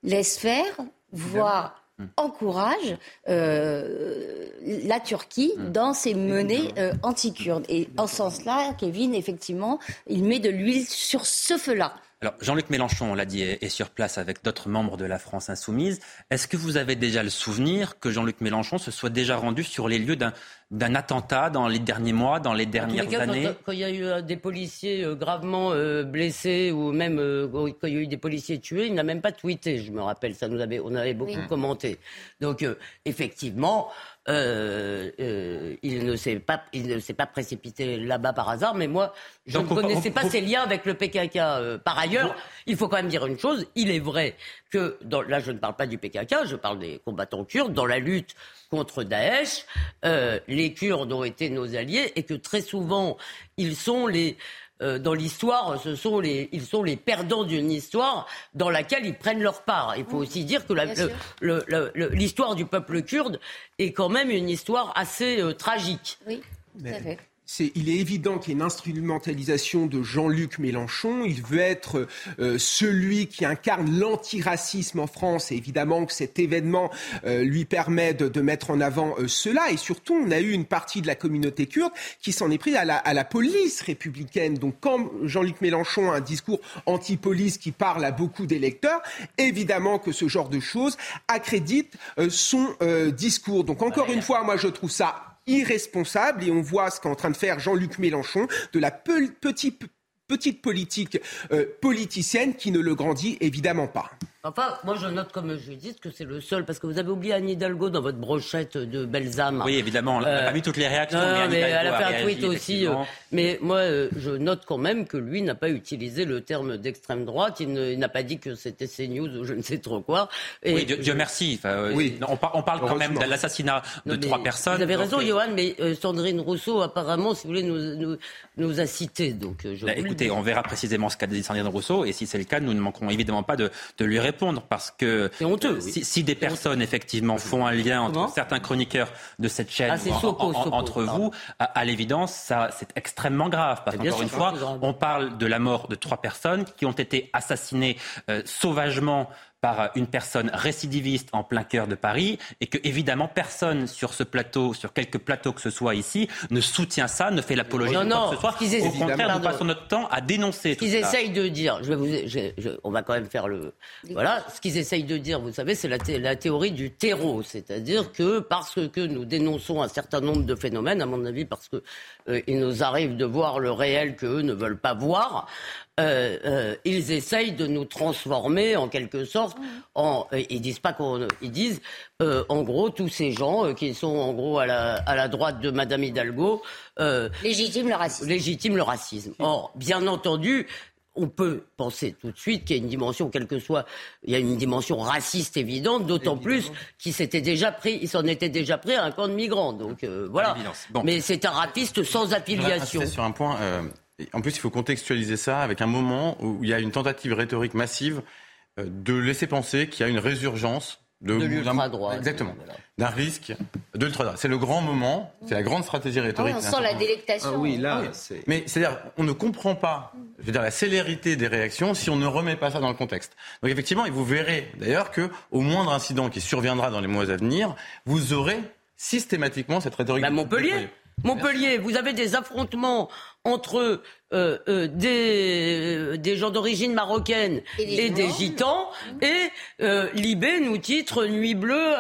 laissent faire, voire
Hmm.
encouragent la Turquie
Hmm.
dans ses menées anti-kurdes. Et en ce sens-là, Kevin, effectivement, il met de l'huile sur ce feu-là.
Alors, Jean-Luc Mélenchon, on l'a dit, est sur place avec d'autres membres de la France insoumise. Est-ce que vous avez déjà le souvenir que Jean-Luc Mélenchon se soit déjà rendu sur les lieux d'un d'un attentat dans les derniers mois, dans les dernières
cas,
années
quand, quand il y a eu euh, des policiers euh, gravement euh, blessés ou même quand il y a eu des policiers tués, il n'a même pas tweeté, je me rappelle. Ça nous avait, on avait beaucoup
Oui.
commenté. Donc euh, effectivement, euh, euh, il ne s'est pas, il ne s'est pas précipité là-bas par hasard. Mais moi, je
Donc,
ne
on-
connaissais
on-
pas
on-
ses liens avec le PKK. Euh, par ailleurs, il faut quand même dire une chose. Il est vrai que dans, là, je ne parle pas du PKK, je parle des combattants kurdes dans la lutte contre Daesh. euh, les Kurdes ont été nos alliés et que très souvent, ils sont les euh, dans l'histoire, ce sont les, ils sont les perdants d'une histoire dans laquelle ils prennent leur part. Il faut aussi dire que l'histoire du peuple kurde est quand même une histoire assez euh, tragique.
Oui, tout à fait.
Il est évident qu'il y a une instrumentalisation de Jean-Luc Mélenchon. Il veut être euh, celui qui incarne l'antiracisme en France. Et évidemment que cet événement euh, lui permet de, mettre en avant euh, cela. Et surtout, on a eu une partie de la communauté kurde qui s'en est prise à la, police républicaine. Donc, quand Jean-Luc Mélenchon a un discours anti-police qui parle à beaucoup d'électeurs, évidemment que ce genre de choses accrédite son discours. Donc, encore une fois, moi, je trouve ça irresponsable et on voit ce qu'est en train de faire Jean-Luc Mélenchon, de la pe- petite, petite politique euh, politicienne qui ne le grandit évidemment pas.
Enfin, moi je note comme Judith que c'est le seul, parce que vous avez oublié Anne Hidalgo dans votre brochette de Belzame.
Oui, évidemment, on n'a
Euh,
pas vu toutes les réactions.
Non, mais elle a fait un
réagi,
tweet aussi. euh, mais moi, euh, je note quand même que lui n'a pas utilisé le terme d'extrême droite. Il n'a pas dit que c'était CNews ou je ne sais trop quoi. Et
Oui, Dieu, Dieu merci. Enfin, euh,
Oui.
on, par- on parle quand même de l'assassinat de trois personnes.
Vous avez
donc,
raison,
euh,
Johan, mais euh, Sandrine Rousseau, apparemment, si vous voulez, nous, nous, nous a cités. Donc, euh, je
Bah, écoutez, on verra précisément ce qu'a dit Sandrine Rousseau, et si c'est le cas, nous ne manquerons évidemment pas de, de lui répondre, parce que
honteux,
euh,
oui.
si, des personnes effectivement font un lien entre
Comment?
certains chroniqueurs de cette chaîne
Ah,
en- en- entre vous, à, à l'évidence, ça c'est extrêmement grave, parce qu'encore une fois, on parle de la mort de trois personnes qui ont été assassinées euh, sauvagement par une personne récidiviste en plein cœur de Paris et que évidemment personne sur ce plateau, sur quelque plateau que ce soit ici, ne soutient ça, ne fait l'apologie
Non,
de quoi
non,
que ce soit.
essaient-
Au contraire, nous passons notre temps à dénoncer
Ce qu'ils essayent de dire, je vais vous, je- je- on va quand même faire le, voilà, ce qu'ils essayent de dire, vous savez, c'est la, thé- la théorie du terreau, c'est-à-dire que parce que nous dénonçons un certain nombre de phénomènes, à mon avis, parce que euh, il nous arrive de voir le réel que eux ne veulent pas voir, euh, euh, ils essayent de nous transformer en quelque sorte. En, euh, ils disent pas qu'on, ils disent euh, en gros tous ces gens euh, qui sont en gros à la, à la droite de Madame Hidalgo. Euh,
Légitime le racisme.
légitime le racisme. Or, bien entendu, on peut penser tout de suite qu'il y a une dimension, quelle que soit, il y a une dimension raciste évidente, d'autant plus qu'il s'était déjà pris, il s'en était déjà pris à un camp de migrants. Donc euh, voilà.
Bon.
Mais c'est un raciste sans
Je
affiliation.
insister sur un point. euh, en plus, il faut contextualiser ça avec un moment où il y a une tentative rhétorique massive euh, de laisser penser qu'il y a une résurgence
de, de l'ultra-droite.
Exactement. D'un risque de l'ultra-droite. C'est le grand moment, c'est la grande stratégie rhétorique.
Ah on sent la délectation.
Ah oui, là,
Mais c'est-à-dire, on ne comprend pas je veux dire, la célérité des réactions si on ne remet pas ça dans le contexte. Donc effectivement, et vous verrez d'ailleurs que au moindre incident qui surviendra dans les mois à venir, vous aurez systématiquement cette rhétorique.
Bah, Montpellier. Montpellier, vous avez des affrontements entre euh, euh, des, des gens d'origine marocaine et des, gitans, et euh, Libé nous titre Nuit bleue,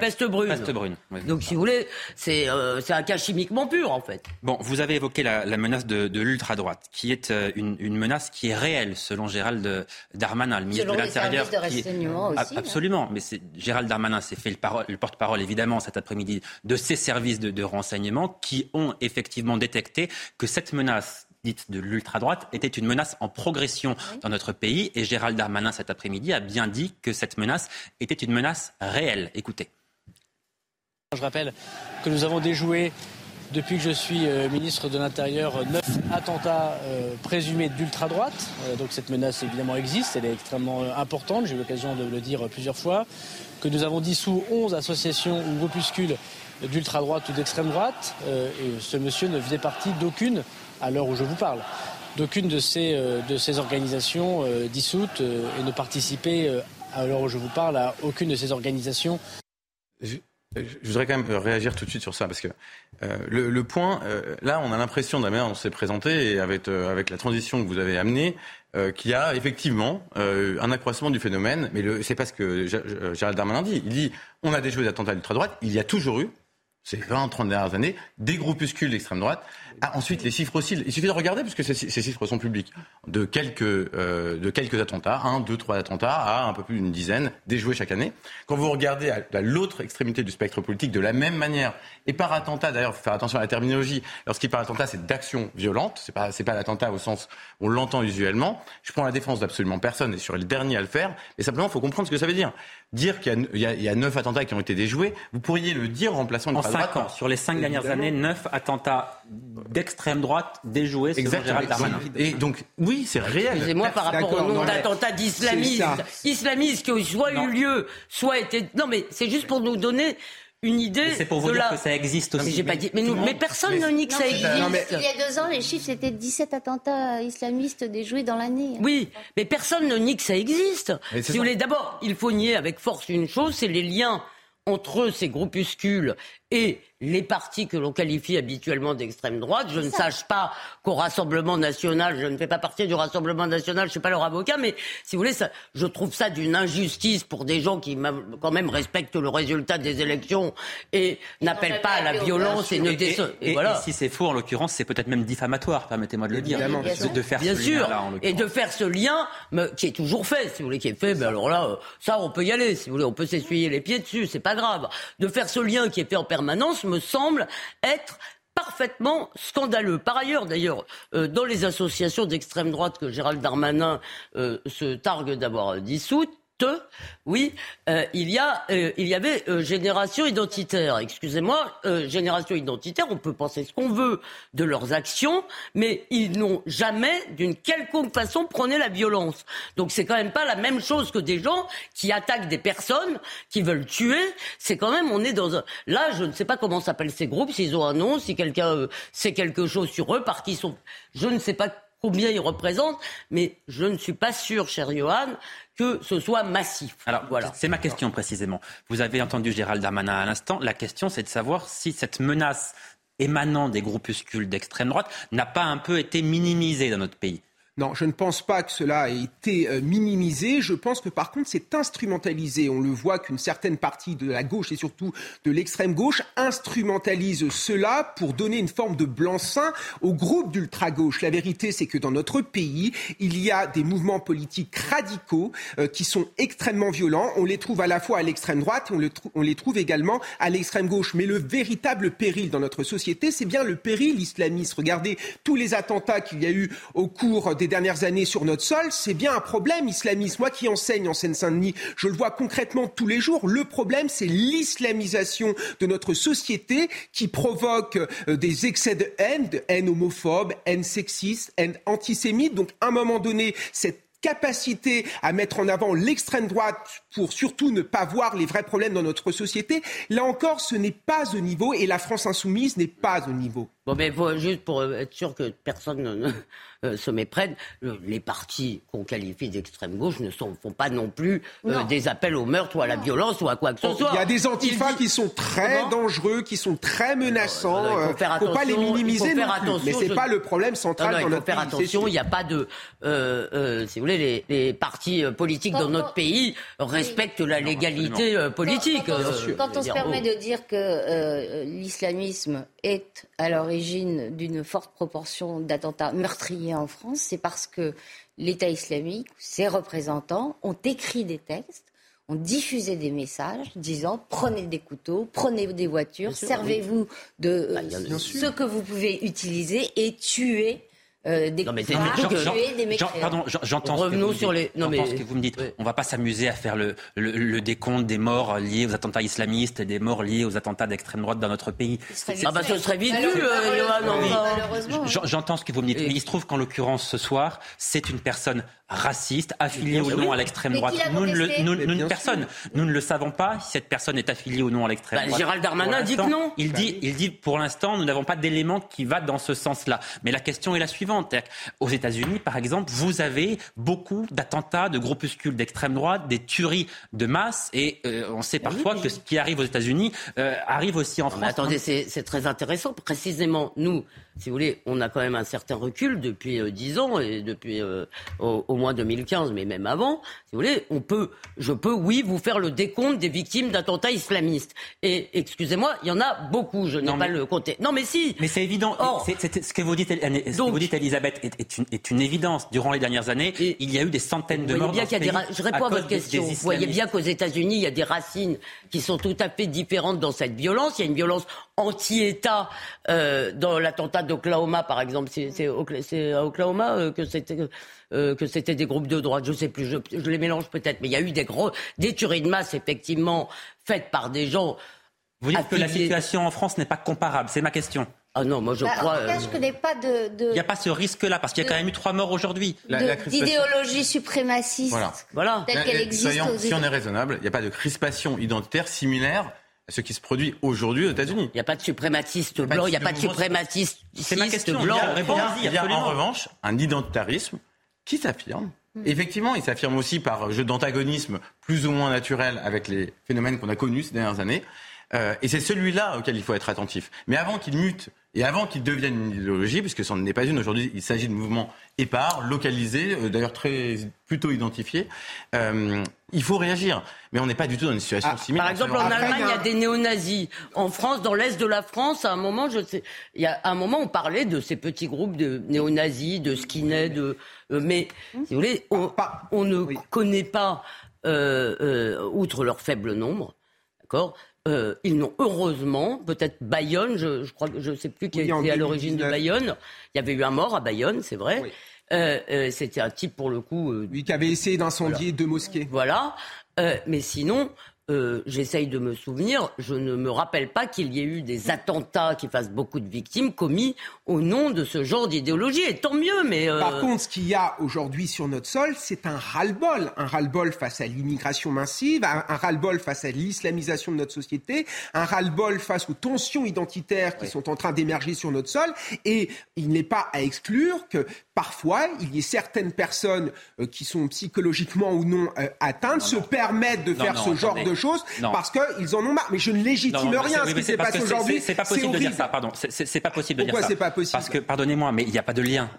peste brune.
Peste brune.
Donc, si vous voulez, c'est c'est un cas chimiquement pur, en fait.
Bon, vous avez évoqué la, la menace de, de l'ultra-droite, qui est une, une, menace qui est réelle, selon Gérald Darmanin, le ministre
selon
de l'Intérieur.
Aussi,
hein. Absolument, mais c'est Gérald Darmanin s'est fait le, le porte-parole, évidemment, cet après-midi, de ces services de, de renseignement qui ont effectivement détecté que cette menace dite de l'ultra-droite était une menace en progression dans notre pays. Et Gérald Darmanin, cet après-midi, a bien dit que cette menace était une menace réelle. Écoutez.
Je rappelle que nous avons déjoué, depuis que je suis euh, ministre de l'Intérieur, neuf attentats euh, présumés d'ultra-droite. Euh, donc cette menace, évidemment, existe. Elle est extrêmement importante. J'ai eu l'occasion de le dire plusieurs fois. Que nous avons dissous 11 associations ou groupuscules d'ultra-droite ou d'extrême droite. et ce monsieur ne faisait partie d'aucune à l'heure où je vous parle, d'aucune de ces, euh, organisations euh, dissoutes euh, et ne participer, à l'heure où je vous parle, à aucune de ces organisations.
Je, voudrais quand même réagir tout de suite sur ça, parce que le, point, là, on a l'impression, de la manière dont s'est présenté, et avec, avec la transition que vous avez amenée, qu'il y a effectivement un accroissement du phénomène, mais c'est pas ce que Gérald Darmanin dit. Il dit on a des jeux d'attentats d'ultra-droite, il y a toujours eu, ces 20, 30 dernières années, des groupuscules d'extrême droite ah, ensuite, les chiffres aussi. Il suffit de regarder, puisque ces, ces chiffres sont publics, de quelques, euh, de quelques attentats, un, deux, trois attentats, à un peu plus d'une dizaine, déjoués chaque année. Quand vous regardez à, l'autre extrémité du spectre politique, de la même manière, et par attentat, d'ailleurs, il faut faire attention à la terminologie, lorsqu'il parle d'attentat, c'est d'action violente, c'est pas, c'est pas l'attentat au sens où on l'entend usuellement. Je prends la défense d'absolument personne, et sur le dernier à le faire, mais simplement, il faut comprendre ce que ça veut dire. Dire qu'il y a, il y a, neuf attentats qui ont été déjoués, vous pourriez le dire en remplaçant une
en cinq ans, sur les cinq dernières années, neuf attentats d'extrême droite déjoués selon Gérald Darmanin.
Et donc, oui, c'est réel.
Excusez-moi, par rapport au nombre d'attentats d'islamistes, islamistes qui ont soit eu lieu, soit été... Non, mais c'est juste pour nous donner une idée.
C'est pour vous dire que ça existe aussi.
Mais, pas dit, mais, nous, mais personne ne nie que ça existe.
Il y a deux ans, les chiffres, c'était 17 attentats islamistes déjoués dans l'année.
Oui, mais personne ne nie que ça existe. Si vous voulez, d'abord, il faut nier avec force une chose, c'est les liens entre ces groupuscules et les partis que l'on qualifie habituellement d'extrême droite. Je ne sache pas qu'au Rassemblement national, je ne fais pas partie du Rassemblement national, je ne suis pas leur avocat, mais si vous voulez, ça, je trouve ça d'une injustice pour des gens qui quand même respectent le résultat des élections et n'appellent pas à la violence et, ne
et, et, voilà. si c'est faux, en l'occurrence, c'est peut-être même diffamatoire, permettez-moi de le dire, de, de, faire
Bien
ce
sûr. Et de faire ce lien mais, qui est toujours fait, si vous voulez, qui est fait, mais alors là, euh, ça, on peut y aller, si vous voulez, on peut s'essuyer les pieds dessus, c'est pas grave. De faire ce lien qui est fait en permanence me semble être parfaitement scandaleux. Par ailleurs, d'ailleurs, euh, dans les associations d'extrême droite que Gérald Darmanin euh, se targue d'avoir dissoutes, oui, euh, il, y a, euh, il y avait euh, génération identitaire. Excusez-moi, génération identitaire, on peut penser ce qu'on veut de leurs actions, mais ils n'ont jamais, d'une quelconque façon, prôné la violence. Donc c'est quand même pas la même chose que des gens qui attaquent des personnes, qui veulent tuer. C'est quand même, on est dans un... Là, je ne sais pas comment s'appellent ces groupes, s'ils ont un nom, si quelqu'un sait quelque chose sur eux, par qui sont... Je ne sais pas combien ils représentent, mais je ne suis pas sûr, cher Johan, que ce soit massif.
Alors, voilà. c'est ma question précisément. Vous avez entendu Gérald Darmanin à l'instant. La question, c'est de savoir si cette menace émanant des groupuscules d'extrême droite n'a pas un peu été minimisée dans notre pays.
Non, je ne pense pas que cela ait été euh, minimisé. Je pense que par contre, c'est instrumentalisé. On le voit qu'une certaine partie de la gauche et surtout de l'extrême gauche instrumentalise cela pour donner une forme de blanc-seing au groupe d'ultra-gauche. La vérité, c'est que dans notre pays, il y a des mouvements politiques radicaux euh, qui sont extrêmement violents. On les trouve à la fois à l'extrême droite et on, on les trouve également à l'extrême gauche. Mais le véritable péril dans notre société, c'est bien le péril islamiste. Regardez tous les attentats qu'il y a eu au cours des dernières années sur notre sol, c'est bien un problème islamiste. Moi qui enseigne en Seine-Saint-Denis, je le vois concrètement tous les jours. Le problème, c'est l'islamisation de notre société qui provoque euh, des excès de haine, de haine homophobe, haine sexiste, haine antisémite. Donc, à un moment donné, cette capacité à mettre en avant l'extrême droite pour surtout ne pas voir les vrais problèmes dans notre société, là encore, ce n'est pas au niveau et la France insoumise n'est pas au niveau.
Bon, mais juste pour être sûr que personne ne, euh, se méprennent, les partis qu'on qualifie d'extrême gauche ne sont, font pas non plus euh, des appels au meurtre ou à la violence ou à quoi que ce soit.
Il y a des antifas qui sont très dangereux, qui sont très menaçants. Il faut, faire faut pas les minimiser non plus. Mais c'est pas le problème central
non,
dans
il
faut
faire attention. Il n'y a pas de, euh, si vous voulez, les, les partis politiques dans notre pays respectent la légalité politique.
Quand, on se permet oh. de dire que l'islamisme est à l'origine d'une forte proportion d'attentats meurtriers en France, c'est parce que l'État islamique, ses représentants, ont écrit des textes, ont diffusé des messages disant prenez des couteaux, prenez des voitures, servez-vous de bah, ce que vous pouvez utiliser et tuez euh, des, non, mais des,
Pardon, j'entends ce, que sur les... non, mais... ce que vous me dites. On va pas s'amuser à faire le, le, décompte des morts liés aux attentats islamistes et des morts liés aux attentats d'extrême droite dans notre pays.
Ah bah ce serait vite vu,
J'entends ce que vous me dites, mais il se trouve qu'en l'occurrence ce soir, c'est une personne raciste, affiliée ou non à l'extrême droite. Nous, le, nous, personne, nous ne le savons pas si cette personne est affiliée ou non à l'extrême bah, droite.
Gérald Darmanin dit que non.
Il dit, il dit pour l'instant, nous n'avons pas d'éléments qui va dans ce sens-là. Mais la question est la suivante. Aux États-Unis, par exemple, vous avez beaucoup d'attentats de groupuscules d'extrême droite, des tueries de masse, et euh, on sait parfois que ce qui arrive aux États-Unis euh, arrive aussi en France.
attendez, c'est très intéressant. Précisément, nous, si vous voulez, on a quand même un certain recul depuis euh, dix ans et depuis euh, au, moins 2015, mais même avant. Si vous voulez, on peut, je peux, oui, vous faire le décompte des victimes d'attentats islamistes. Et excusez-moi, il y en a beaucoup. Je n'ai pas le compté. Non, mais si.
Mais c'est évident. ce que vous dites, ce que vous dites, Elisabeth, est, une, est, une, évidence. Durant les dernières années, il y a eu des centaines de morts. Bien
dans ce pays je réponds à, votre question. Vous voyez bien qu'aux États-Unis, il y a des racines qui sont tout à fait différentes dans cette violence. Il y a une violence anti-État euh, dans l'attentat d'Oklahoma, par exemple. C'est à Oklahoma euh, que c'était euh, que c'était des groupes de droite. Je sais plus, je, les mélange peut-être, mais il y a eu des gros des tueries de masse effectivement faites par des gens.
Vous dites que la situation en France n'est pas comparable. C'est ma question.
Ah non, moi je bah, crois.
En je connais pas de.
Il n'y a pas ce risque-là, parce qu'il y a quand même eu trois morts aujourd'hui.
D'idéologie suprémaciste, voilà. telle qu'elle existe.
si on est raisonnable, il n'y a pas de crispation identitaire similaire ce qui se produit aujourd'hui aux États-Unis.
Il n'y a pas de suprématiste blanc, il n'y a pas de suprématiste blanc.
Il y a, en revanche un identitarisme qui s'affirme. Hmm. Effectivement, il s'affirme aussi par jeu d'antagonisme plus ou moins naturel avec les phénomènes qu'on a connus ces dernières années. Euh, et c'est celui-là auquel il faut être attentif. Mais avant qu'il mute et avant qu'il devienne une idéologie, puisque ce n'en est pas une aujourd'hui, il s'agit de mouvements épars, localisés, euh, d'ailleurs très plutôt identifiés. Euh, il faut réagir, mais on n'est pas du tout dans une situation ah, similaire.
Par exemple, en Allemagne, il y a des néo-nazis. En France, dans l'est de la France, à un moment, je sais, il y a un moment, on parlait de ces petits groupes de néo-nazis, de skinheads, de, mais si vous voulez, on, on ne connaît pas, outre leur faible nombre, d'accord euh, ils n'ont heureusement, peut-être Bayonne, je, crois que je ne sais plus qui a été à l'origine de Bayonne. Il y avait eu un mort à Bayonne, c'est vrai. Euh, euh, c'était un type pour le coup.
Lui qui avait essayé d'incendier deux mosquées.
Voilà. mais sinon, euh, j'essaye de me souvenir, je ne me rappelle pas qu'il y ait eu des attentats qui fassent beaucoup de victimes commis au nom de ce genre d'idéologie. Et tant mieux, mais...
Euh, Par contre, ce qu'il y a aujourd'hui sur notre sol, c'est un ras-le-bol. Un ras-le-bol face à l'immigration massive, un, ras-le-bol face à l'islamisation de notre société, un ras-le-bol face aux tensions identitaires qui sont en train d'émerger sur notre sol. Et il n'est pas à exclure que parfois, il y ait certaines personnes euh, qui sont psychologiquement ou non atteintes, se permettent de faire ce genre de choses parce qu'ils en ont marre. Mais je ne légitime rien ce qui s'est passé aujourd'hui.
C'est pas possible de dire ça, pardon. C'est pas possible de dire ça.
Pourquoi c'est pas possible
Parce que, pardonnez-moi, mais il n'y a pas de lien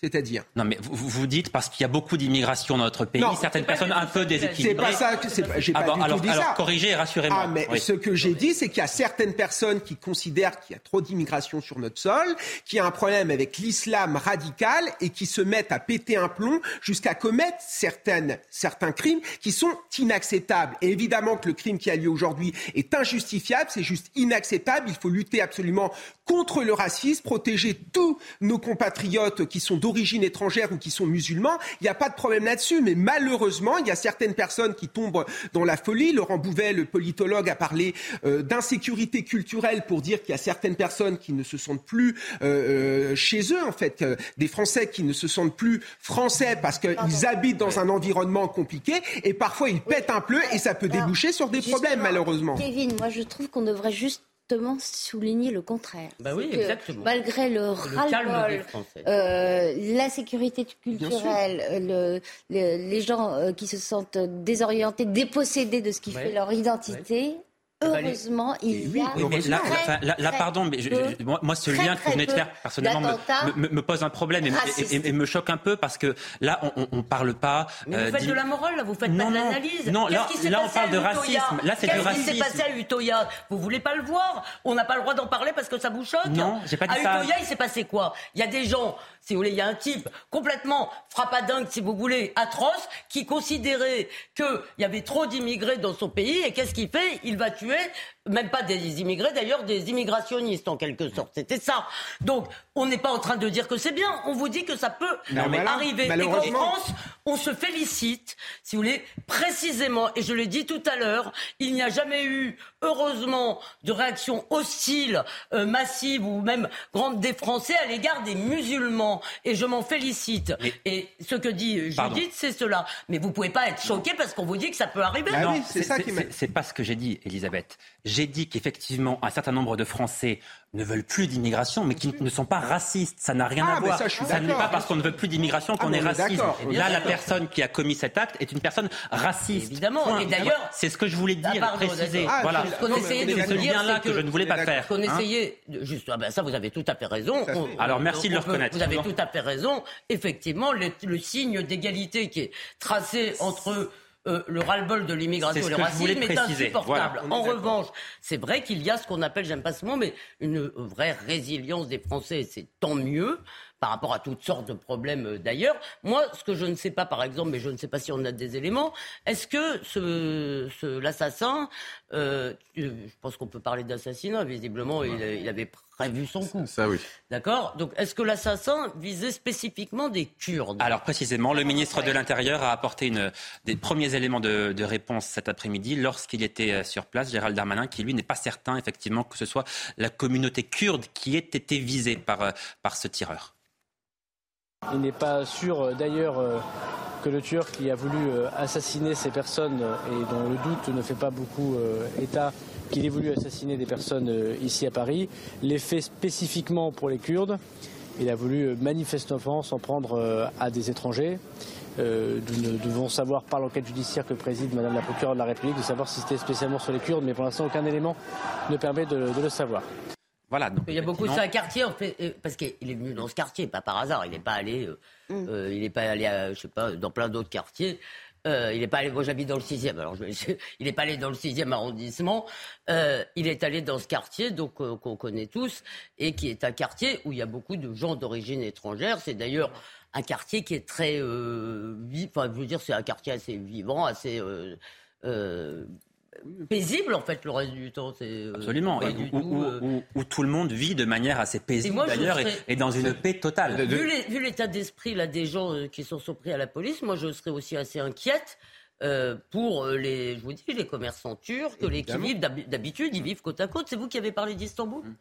c'est-à-dire
Non, mais vous, vous dites parce qu'il y a beaucoup d'immigration dans notre pays, certaines personnes un peu déséquilibrées.
C'est pas ça que c'est. J'ai pas
ah
du
alors,
tout dit
alors,
ça.
corrigez rassurez-moi.
Ah, mais ce que j'ai dit, c'est qu'il y a certaines personnes qui considèrent qu'il y a trop d'immigration sur notre sol, qu'il y a un problème avec l'islam radical et qui se mettent à péter un plomb jusqu'à commettre certaines, certains crimes qui sont inacceptables. Et évidemment que le crime qui a lieu aujourd'hui est injustifiable, c'est juste inacceptable. Il faut lutter absolument contre le racisme, protéger tous nos compatriotes qui sont d'origine étrangère ou qui sont musulmans, il n'y a pas de problème là-dessus. Mais malheureusement, il y a certaines personnes qui tombent dans la folie. Laurent Bouvet, le politologue, a parlé euh, d'insécurité culturelle pour dire qu'il y a certaines personnes qui ne se sentent plus euh, euh, chez eux, en fait, des Français qui ne se sentent plus français parce qu'ils habitent dans un environnement compliqué et parfois ils pètent un pleu et ça peut déboucher sur des problèmes, malheureusement.
Kevin, moi je trouve qu'on devrait juste souligner le contraire.
Bah oui, exactement.
Malgré le, ras-le-bol, euh, la sécurité culturelle, les gens qui se sentent désorientés, dépossédés de ce qui fait leur identité, Heureusement, il y a.
Oui, mais là, pardon, mais moi, ce lien que vous venez de faire, personnellement, me, pose un problème et, me choque un peu parce que là, on ne parle pas.
Mais vous euh, faites de la morale, là, vous faites pas de l'analyse.
Non, là, là on parle de racisme. Là, c'est du racisme.
Qu'est-ce qui s'est passé à Utoya Vous voulez pas le voir On n'a pas le droit d'en parler parce que ça vous choque
Non, j'ai pas dit ça.
À Utoya, il s'est passé quoi Il y a des gens si vous voulez, il y a un type complètement frappadingue, si vous voulez, atroce, qui considérait qu'il y avait trop d'immigrés dans son pays, et qu'est-ce qu'il fait Il va tuer it même pas des immigrés, d'ailleurs des immigrationnistes en quelque sorte. C'était ça. Donc, on n'est pas en train de dire que c'est bien. On vous dit que ça peut arriver. Et qu'en France, on se félicite, si vous voulez, précisément. Et je l'ai dit tout à l'heure, il n'y a jamais eu, heureusement, de réaction hostile, euh, massive ou même grande des Français à l'égard des musulmans. Et je m'en félicite. Et ce que dit Judith, c'est cela. Mais vous pouvez pas être choqué parce qu'on vous dit que ça peut arriver.
Bah non, c'est pas ce que j'ai dit, Elisabeth j'ai dit qu'effectivement, un certain nombre de Français ne veulent plus d'immigration, mais qui ne sont pas racistes. Ça n'a rien à ah, voir. Ça, n'est pas parce qu'on ne veut plus d'immigration qu'on ah, est raciste. Là, la personne qui a commis cet acte est une personne raciste.
Évidemment. Et d'ailleurs,
c'est ce que je voulais dire, préciser. voilà.
C'est
ce lien-là que, je ne voulais pas faire.
Qu'on hein. essayait, juste, ah ben ça, vous avez tout à fait raison.
Alors merci de le reconnaître.
Vous avez tout à fait raison. Effectivement, le signe d'égalité qui est tracé entre euh, le ras-le-bol de l'immigration et le racisme est insupportable. en revanche, c'est vrai qu'il y a ce qu'on appelle, j'aime pas ce mot, mais une vraie résilience des Français, c'est tant mieux par rapport à toutes sortes de problèmes euh, d'ailleurs. Moi, ce que je ne sais pas, par exemple, mais je ne sais pas si on a des éléments, est-ce que ce, l'assassin, euh, je pense qu'on peut parler d'assassinat, visiblement, il, il, avait prévu son coup.
Ça, oui.
D'accord? Donc, est-ce que l'assassin visait spécifiquement des Kurdes?
Alors, précisément, le ministre de l'Intérieur a apporté une, des premiers éléments de, de réponse cet après-midi lorsqu'il était euh, sur place, Gérald Darmanin, qui lui n'est pas certain, effectivement, que ce soit la communauté kurde qui ait été visée par, par ce tireur.
Il n'est pas sûr euh, d'ailleurs euh, que le tueur qui a voulu euh, assassiner ces personnes et dont le doute ne fait pas beaucoup état qu'il ait voulu assassiner des personnes ici à Paris, l'ait fait spécifiquement pour les Kurdes. Il a voulu manifestement s'en prendre à des étrangers. nous devons savoir par l'enquête judiciaire que préside Madame la procureure de la République de savoir si c'était spécialement sur les Kurdes, mais pour l'instant aucun élément ne permet de le savoir.
Voilà, il y a beaucoup, c'est un quartier, en fait, euh, parce qu'il est venu dans ce quartier, pas par hasard. Il n'est pas allé, euh, mm. euh, il n'est pas allé, je sais pas, dans plein d'autres quartiers. il n'est pas allé, moi j'habite dans le 6e, alors je, il n'est pas allé dans le 6e arrondissement, il est allé dans ce quartier donc qu'on connaît tous et qui est un quartier où il y a beaucoup de gens d'origine étrangère. C'est d'ailleurs un quartier qui est très, enfin je veux dire c'est un quartier assez vivant, assez paisible en fait le reste du temps.
Euh, Absolument. Euh, où, tout le monde vit de manière assez paisible d'ailleurs et, dans une paix totale.
Vu l'état d'esprit là des gens euh, qui sont surpris à la police, moi je serais aussi assez inquiète. pour les, je vous dis, les commerçants turcs, les qui vivent d'habitude, ils vivent côte à côte. C'est vous qui avez parlé d'Istanbul?
Mmh.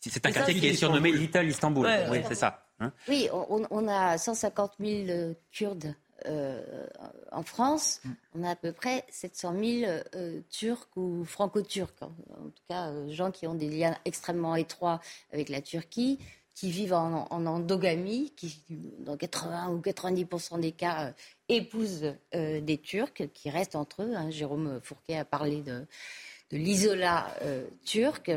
C'est un quartier qui est surnommé Little Istanbul. oui, c'est ça.
Hein. oui, on, on, a 150 000 Kurdes euh, en France, on a à peu près 700 000 euh, Turcs ou franco-turcs, en, tout cas euh, gens qui ont des liens extrêmement étroits avec la Turquie, qui vivent en, endogamie, qui dans 80 ou 90% des cas épousent des Turcs, qui restent entre eux. Hein. Jérôme Fourquet a parlé de de l'isola euh, turc.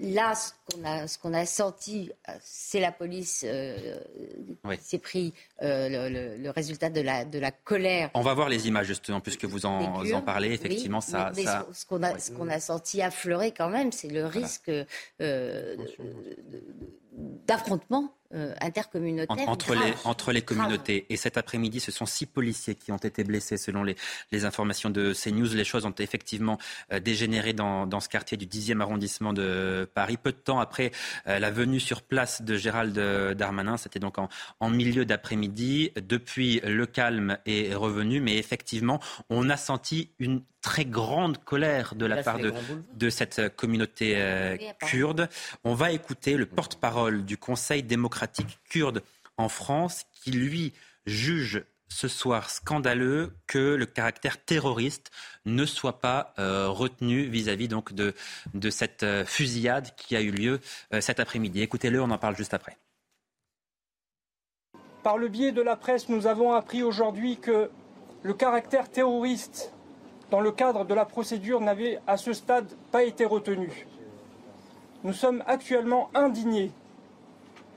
Là, ce qu'on a, a senti, euh, c'est la police euh, qui s'est pris le, résultat de la, de la colère.
On va voir les images justement, puisque vous en, en parlez. Effectivement, ça.
Ce qu'on a, qu'on a senti affleurer quand même, c'est le risque d'affrontement euh, intercommunautaire.
Entre, les, entre les communautés. Et cet après-midi, ce sont six policiers qui ont été blessés selon les, les informations de CNews. Les choses ont effectivement euh, dégénéré dans, dans, ce quartier du 10e arrondissement de Paris. Peu de temps après euh, la venue sur place de Gérald Darmanin, c'était donc en, en milieu d'après-midi. Depuis, le calme est revenu, mais effectivement, on a senti une très grande colère de la part de, de, cette communauté euh, kurde. On va écouter le porte-parole du Conseil démocratique kurde en France qui, lui, juge ce soir scandaleux que le caractère terroriste ne soit pas euh, retenu vis-à-vis donc de, de cette euh, fusillade qui a eu lieu cet après-midi. Écoutez-le, on en parle juste après.
Par le biais de la presse, nous avons appris aujourd'hui que le caractère terroriste dans le cadre de la procédure n'avait à ce stade pas été retenu. Nous sommes actuellement indignés,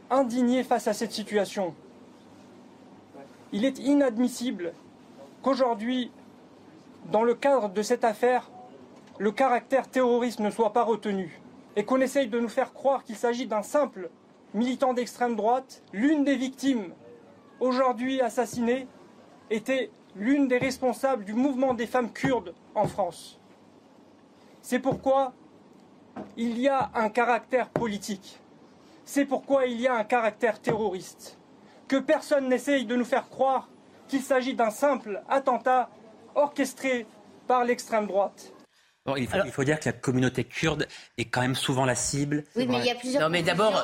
indignés face à cette situation. Il est inadmissible qu'aujourd'hui, dans le cadre de cette affaire, le caractère terroriste ne soit pas retenu et qu'on essaye de nous faire croire qu'il s'agit d'un simple militant d'extrême droite. L'une des victimes aujourd'hui assassinées était l'une des responsables du mouvement des femmes kurdes en France. C'est pourquoi il y a un caractère politique. C'est pourquoi il y a un caractère terroriste. Que personne n'essaye de nous faire croire qu'il s'agit d'un simple attentat orchestré par l'extrême droite.
il, faut, dire que la communauté kurde est quand même souvent la cible.
Oui, mais il y a plusieurs.
Non, mais d'abord,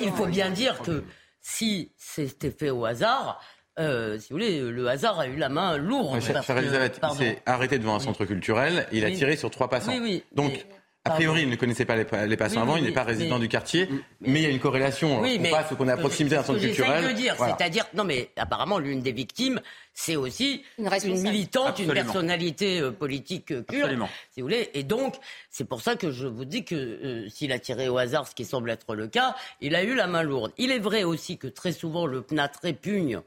il faut bien dire que si c'était fait au hasard, euh, si vous voulez, le hasard a eu la main lourde.
Cher, Elisabeth, il s'est arrêté devant un centre culturel il a tiré sur trois passants. Donc, a priori, il ne connaissait pas les, passants avant, il n'est pas résident du quartier, mais il y a une corrélation. on passe qu'on est à proximité d'un centre culturel.
dire, c'est-à-dire, non mais apparemment, l'une des victimes, c'est aussi une, militante, une personnalité euh, politique euh, kurde, si vous voulez. Et donc, c'est pour ça que je vous dis que s'il a tiré au hasard, ce qui semble être le cas, il a eu la main lourde. Il est vrai aussi que très souvent, le PNAT répugne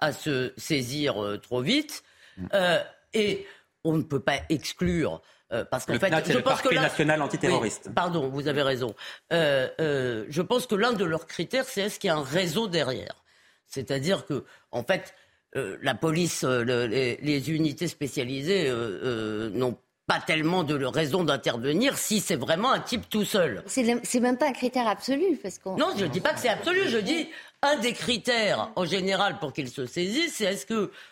à se saisir euh, trop vite. Mm. Euh, et on ne peut pas exclure.
Euh, parce qu'en fait, je le pense que national antiterroriste.
pardon, vous avez raison. je pense que l'un de leurs critères, c'est est-ce qu'il y a un réseau derrière. C'est-à-dire que, en fait, la police, les, les, unités spécialisées n'ont pas tellement de raison d'intervenir si c'est vraiment un type tout seul.
C'est même pas un critère absolu. Parce qu'on...
Non, je ne dis pas que c'est absolu, je dis un des critères, en général, pour qu'il se saisisse, c'est est-ce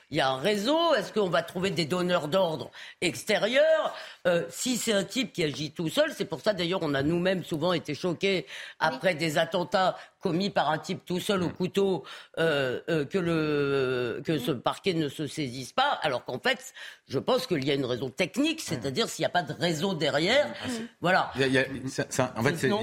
qu'il y a un réseau Est-ce qu'on va trouver des donneurs d'ordre extérieurs euh, Si c'est un type qui agit tout seul, c'est pour ça d'ailleurs on a nous-mêmes souvent été choqués après des attentats commis par un type tout seul au couteau euh, euh, que, le, que ce parquet ne se saisisse pas, alors qu'en fait, je pense qu'il y a une raison technique, c'est-à-dire s'il n'y a pas de réseau derrière. Voilà.
en fait, non,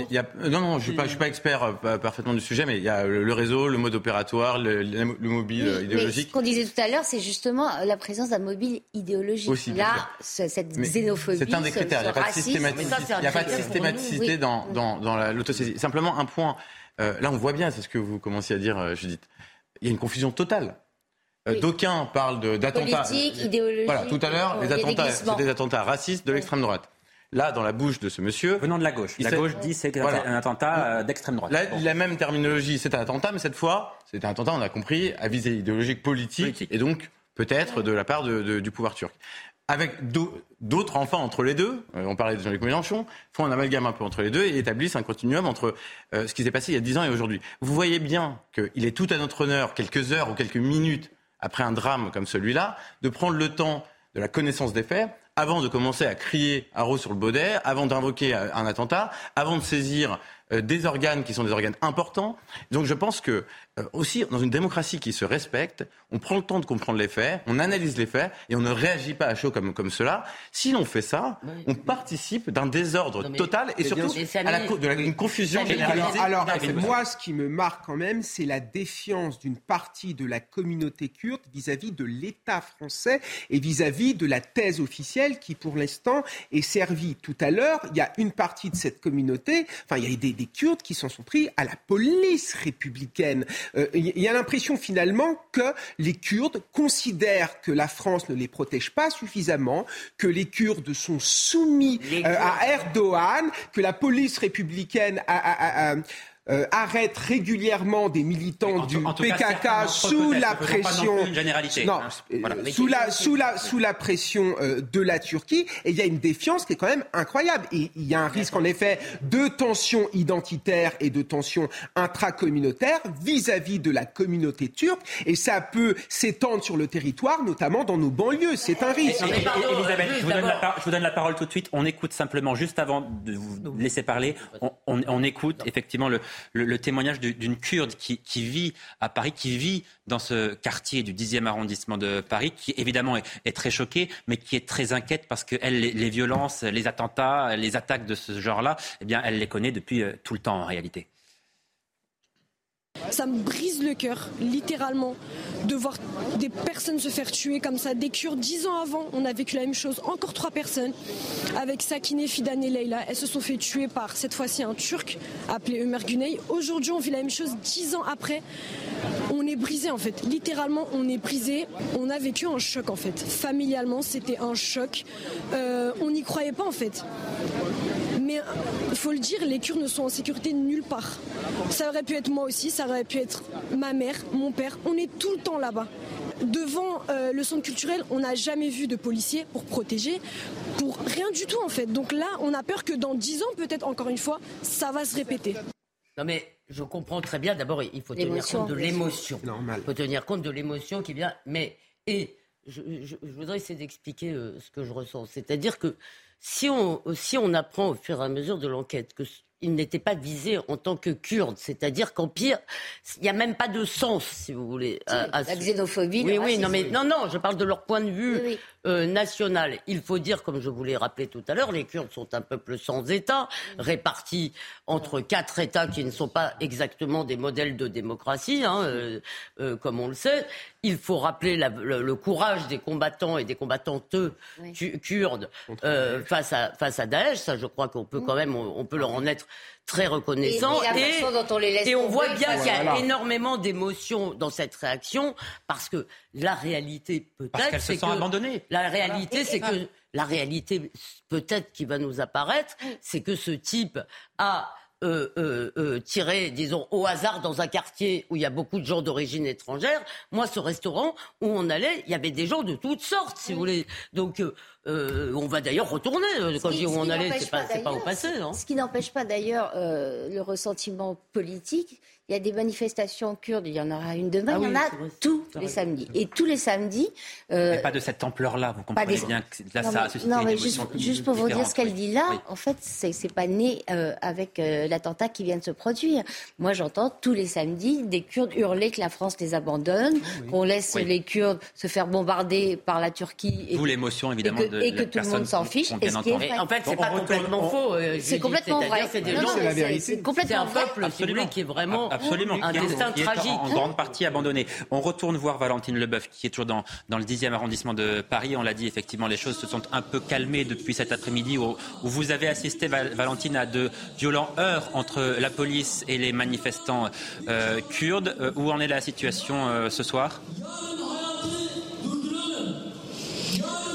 non, je ne suis, suis, pas expert parfaitement du sujet, mais il y a le réseau le mode opératoire, le, mobile idéologique.
ce qu'on disait tout à l'heure, c'est justement la présence d'un mobile idéologique. Aussi, Là, cette xénophobie.
C'est un des critères. Il n'y a pas de systématicité, il y a pas de systématicité dans, dans, dans l'autosaisie. Simplement un point. Euh, là, on voit bien, c'est ce que vous commenciez à dire, euh, Judith. Il y a une confusion totale. Euh, d'aucuns parlent d'attentats.
Politique, idéologique.
Voilà, tout à l'heure, les attentats, c'est des attentats racistes de l'extrême droite là, dans la bouche de ce monsieur.
Venant de la gauche. La gauche dit c'est un attentat euh, d'extrême droite.
La même terminologie, c'est un attentat, mais cette fois, c'est un attentat, on a compris, à visée idéologique politique, et donc peut-être de la part du pouvoir turc. Avec d'autres enfants entre les deux, euh, on parlait de Jean-Luc Mélenchon, font un amalgame un peu entre les deux et établissent un continuum entre euh, ce qui s'est passé il y a 10 ans et aujourd'hui. Vous voyez bien qu'il est tout à notre honneur, quelques heures ou quelques minutes après un drame comme celui-là, de prendre le temps de la connaissance des faits avant de commencer à crier à sur le baudet, avant d'invoquer un attentat, avant de saisir des organes qui sont des organes importants. Donc je pense que euh, aussi dans une démocratie qui se respecte, on prend le temps de comprendre les faits, on analyse les faits et on ne réagit pas à chaud comme, comme cela. Si l'on fait ça, on participe d'un désordre total et surtout à la, de une confusion généralisée.
Alors, moi, ce qui me marque quand même, c'est la défiance d'une partie de la communauté kurde vis-à-vis de l'État français et vis-à-vis de la thèse officielle qui, pour l'instant, est servie. Tout à l'heure, il y a une partie de cette communauté, enfin, il y a des des Kurdes qui s'en sont pris à la police républicaine. Euh, il y a l'impression finalement que les Kurdes considèrent que la France ne les protège pas suffisamment, que les Kurdes sont soumis euh, à Erdogan, que la police républicaine a euh, arrête régulièrement des militants du PKK sous la pression. euh, sous la sous la sous la pression euh, de la Turquie. Et il y a une défiance qui est quand même incroyable. Et il y a un risque en effet de tensions identitaires et de tensions intracommunautaires vis-à-vis de la communauté turque. Et ça peut s'étendre sur le territoire, notamment dans nos banlieues. C'est un risque.
Elisabeth, je vous, donne la, je vous donne la parole tout de suite. On écoute simplement, juste avant de vous laisser parler, on, on écoute effectivement le, le, témoignage d'une Kurde qui, vit à Paris, qui vit dans ce quartier du 10e arrondissement de Paris, qui évidemment est, très choquée, mais qui est très inquiète parce que elle, les, violences, les attentats, les attaques de ce genre-là, eh bien, elle les connaît depuis euh, tout le temps en réalité.
Ça me brise le cœur, littéralement, de voir des personnes se faire tuer comme ça. Des Kurdes, dix ans avant, on a vécu la même chose. Encore trois personnes, avec Sakine, Fidan et Leila. Elles se sont fait tuer par, cette fois-ci, un Turc appelé Ömer Güney. Aujourd'hui, on vit la même chose dix ans après. On est brisé, en fait. Littéralement, on est brisé. On a vécu un choc, en fait. Familialement, c'était un choc. Euh, on n'y croyait pas, en fait. Mais il faut le dire, les Kurdes ne sont en sécurité nulle part. Ça aurait pu être moi aussi, ça aurait pu être ma mère, mon père. On est tout le temps là-bas. Devant euh, le centre culturel, on n'a jamais vu de policiers pour protéger, pour rien du tout en fait. Donc là, on a peur que dans dix ans, peut-être encore une fois, ça va se répéter.
Non mais je comprends très bien. D'abord, il faut tenir compte de l'émotion. Il faut tenir compte de l'émotion qui vient. Mais et je, voudrais essayer d'expliquer euh, ce que je ressens. C'est-à-dire que si on, si on apprend au fur et à mesure de l'enquête que il n'était pas visé en tant que kurde, c'est-à-dire qu'en pire, il n'y a même pas de sens, si vous voulez.
À, La xénophobie.
Oui, oui, non, mais non, non, je parle de leur point de vue euh, national. Il faut dire, comme je vous l'ai rappelé tout à l'heure, les Kurdes sont un peuple sans État, répartis entre quatre États qui ne sont pas exactement des modèles de démocratie, hein, euh, euh, comme on le sait. Il faut rappeler le, courage des combattants et des combattantes kurdes face à face à Daesh. Ça, je crois qu'on peut quand même, on peut leur en être très reconnaissant. Et, on, voit bien qu'il y a énormément d'émotions dans cette réaction parce que la réalité peut-être
c'est que
la réalité c'est que la réalité peut-être qui va nous apparaître, c'est que ce type a euh, euh, euh, tiré, disons, au hasard dans un quartier où il y a beaucoup de gens d'origine étrangère. Moi, ce restaurant où on allait, il y avait des gens de toutes sortes, si vous voulez. Donc, euh, on va d'ailleurs retourner. Quand je dis où on allait, c'est pas, pas au passé. Hein.
Ce qui n'empêche pas d'ailleurs le ressentiment politique. Il y a des manifestations kurdes, il y en aura une demain, ah il y en a tous les samedis. Et tous les samedis.
Euh, mais pas de cette ampleur-là, vous comprenez bien que là,
non,
ça
a suscité Non, mais juste, juste, pour vous dire ce qu'elle dit là, en fait, c'est pas né avec l'attentat qui vient de se produire. Moi, j'entends tous les samedis des Kurdes hurler que la France les abandonne, qu'on laisse les Kurdes se faire bombarder par la Turquie.
Et, vous, l'émotion, évidemment, de
et que tout le monde s'en fiche.
Et ce qui est en fait, c'est pas complètement faux. Euh,
c'est complètement vrai.
C'est la vérité. C'est un peuple, qui est vraiment
absolument un destin tragique. En grande partie abandonné. On retourne voir Valentine Leboeuf, qui est toujours dans, dans le 10e arrondissement de Paris. On l'a dit, effectivement, les choses se sont un peu calmées depuis cet après-midi où, vous avez assisté, Valentine, à de violents heurts entre la police et les manifestants euh, kurdes. Euh, où en est la situation ce soir?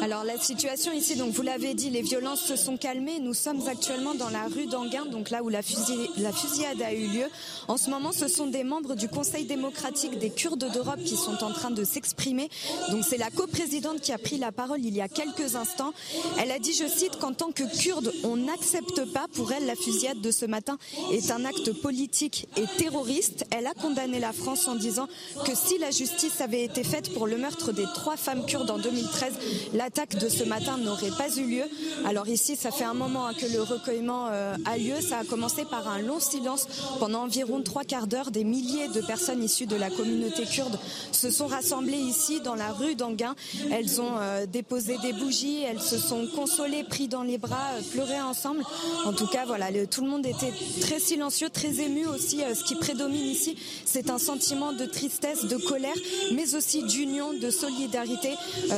Alors la situation ici, donc vous l'avez dit, les violences se sont calmées. Nous sommes actuellement dans la rue d'Anguin, donc là où la, fusillade a eu lieu. En ce moment, ce sont des membres du Conseil démocratique des Kurdes d'Europe qui sont en train de s'exprimer. Donc c'est la coprésidente qui a pris la parole il y a quelques instants. Elle a dit, je cite, qu'en tant que Kurde, on n'accepte pas. Pour elle, la fusillade de ce matin est un acte politique et terroriste. Elle a condamné la France en disant que si la justice avait été faite pour le meurtre des trois femmes kurdes en 2013, la l'attaque de ce matin n'aurait pas eu lieu. Alors ici, ça fait un moment hein, que le recueillement euh, a lieu. Ça a commencé par un long silence pendant environ trois quarts d'heure. Des milliers de personnes issues de la communauté kurde se sont rassemblées ici dans la rue d'Anguin. Elles ont euh, déposé des bougies, elles se sont consolées, pris dans les bras, euh, pleuré ensemble. En tout cas, voilà, tout le monde était très silencieux, très ému aussi. ce qui prédomine ici, c'est un sentiment de tristesse, de colère, mais aussi d'union, de solidarité.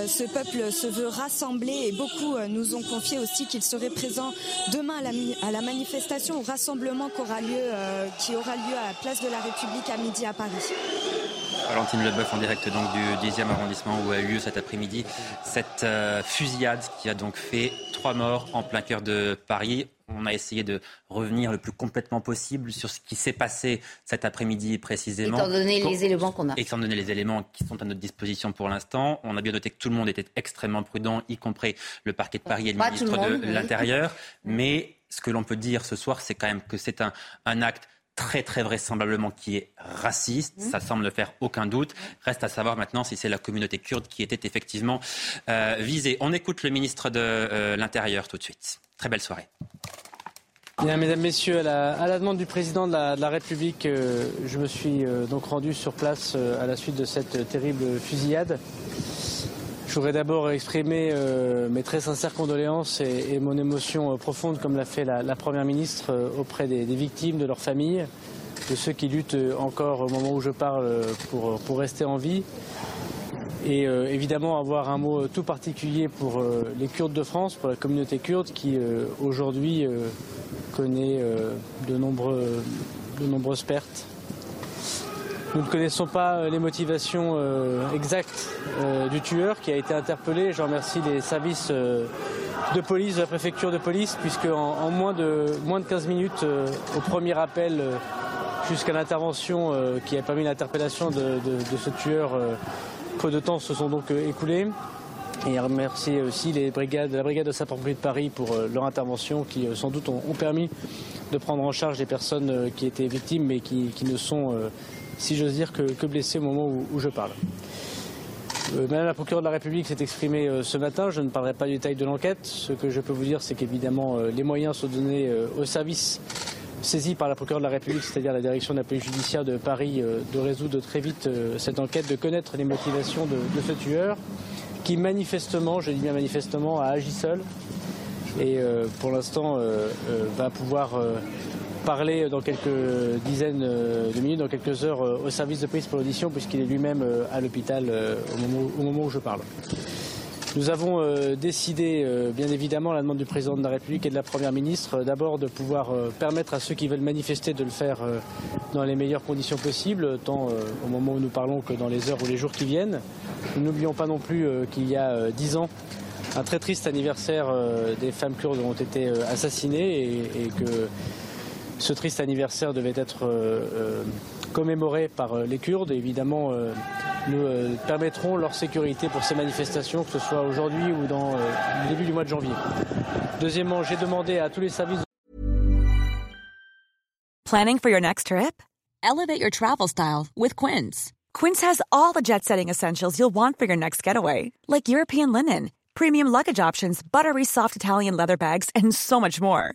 ce peuple se veut rassembler et beaucoup euh, nous ont confié aussi qu'ils seraient présents demain à la, à la manifestation, au rassemblement qui aura, lieu, euh, qui aura lieu à la place de la République à midi à Paris.
Valentine Leboeuf en direct donc du 10e arrondissement où a eu lieu cet après-midi cette euh, fusillade qui a donc fait trois morts en plein cœur de Paris on a essayé de revenir le plus complètement possible sur ce qui s'est passé cet après-midi précisément.
Étant donné les éléments qu'on a.
Étant donné les éléments qui sont à notre disposition pour l'instant, on a bien noté que tout le monde était extrêmement prudent, y compris le parquet de Paris et le ministre de l'Intérieur. Mais ce que l'on peut dire ce soir, c'est quand même que c'est un, un acte très très vraisemblablement qui est raciste. Mmh. Ça semble ne faire aucun doute. Reste à savoir maintenant si c'est la communauté kurde qui était effectivement euh, visée. On écoute le ministre de euh, l'Intérieur tout de suite. Très belle soirée.
Bien, mesdames, Messieurs, à la, à la, demande du président de la, de la République, euh, je me suis euh, donc rendu sur place euh, à la suite de cette terrible fusillade. Je voudrais d'abord exprimer euh, mes très sincères condoléances et, mon émotion euh, profonde, comme l'a fait la, Première ministre, euh, auprès des, victimes, de leurs familles, de ceux qui luttent encore au moment où je parle pour, rester en vie. Et évidemment avoir un mot tout particulier pour les Kurdes de France, pour la communauté kurde qui aujourd'hui connaît de nombreuses pertes. Nous ne connaissons pas les motivations exactes du tueur qui a été interpellé. Je remercie les services de police, de la préfecture de police, puisque en, moins, de, moins de 15 minutes au premier appel jusqu'à l'intervention qui a permis l'interpellation de, ce tueur peu de temps se sont donc euh, écoulés. Et remercier aussi les brigades, la brigade de sapeurs-pompiers de Paris pour euh, leur intervention qui euh, sans doute ont, ont, permis de prendre en charge les personnes qui étaient victimes mais qui, qui ne sont, si j'ose dire, que, que, blessées au moment où, je parle. Madame la procureure de la République s'est exprimée ce matin. Je ne parlerai pas du détail de l'enquête. Ce que je peux vous dire, c'est qu'évidemment, les moyens sont donnés au service saisi par la procureure de la République, c'est-à-dire la direction de la police judiciaire de Paris, euh, de résoudre très vite euh, cette enquête, de connaître les motivations de, de ce tueur, qui manifestement, je dis bien manifestement, a agi seul et euh, pour l'instant euh, euh, va pouvoir parler dans quelques dizaines de minutes, dans quelques heures au service de police pour l'audition, puisqu'il est lui-même à l'hôpital au moment, où je parle. Nous avons euh, décidé, euh, bien évidemment, à la demande du président de la République et de la Première ministre, euh, d'abord de pouvoir permettre à ceux qui veulent manifester de le faire dans les meilleures conditions possibles, tant au moment où nous parlons que dans les heures ou les jours qui viennent. Nous n'oublions pas non plus qu'il y a dix ans, un très triste anniversaire des femmes kurdes ont été assassinées et, que ce triste anniversaire devait être commémoré par les Kurdes. Et évidemment, nous euh, permettrons leur sécurité pour ces manifestations, que ce soit aujourd'hui ou dans euh, le début du mois de janvier. Deuxièmement, j'ai demandé à tous les services.
Planning for your next trip? Elevate your travel style with Quince. Quince has all the jet setting essentials you'll want for your next getaway, like European linen, premium luggage options, buttery soft Italian leather bags, and so much more.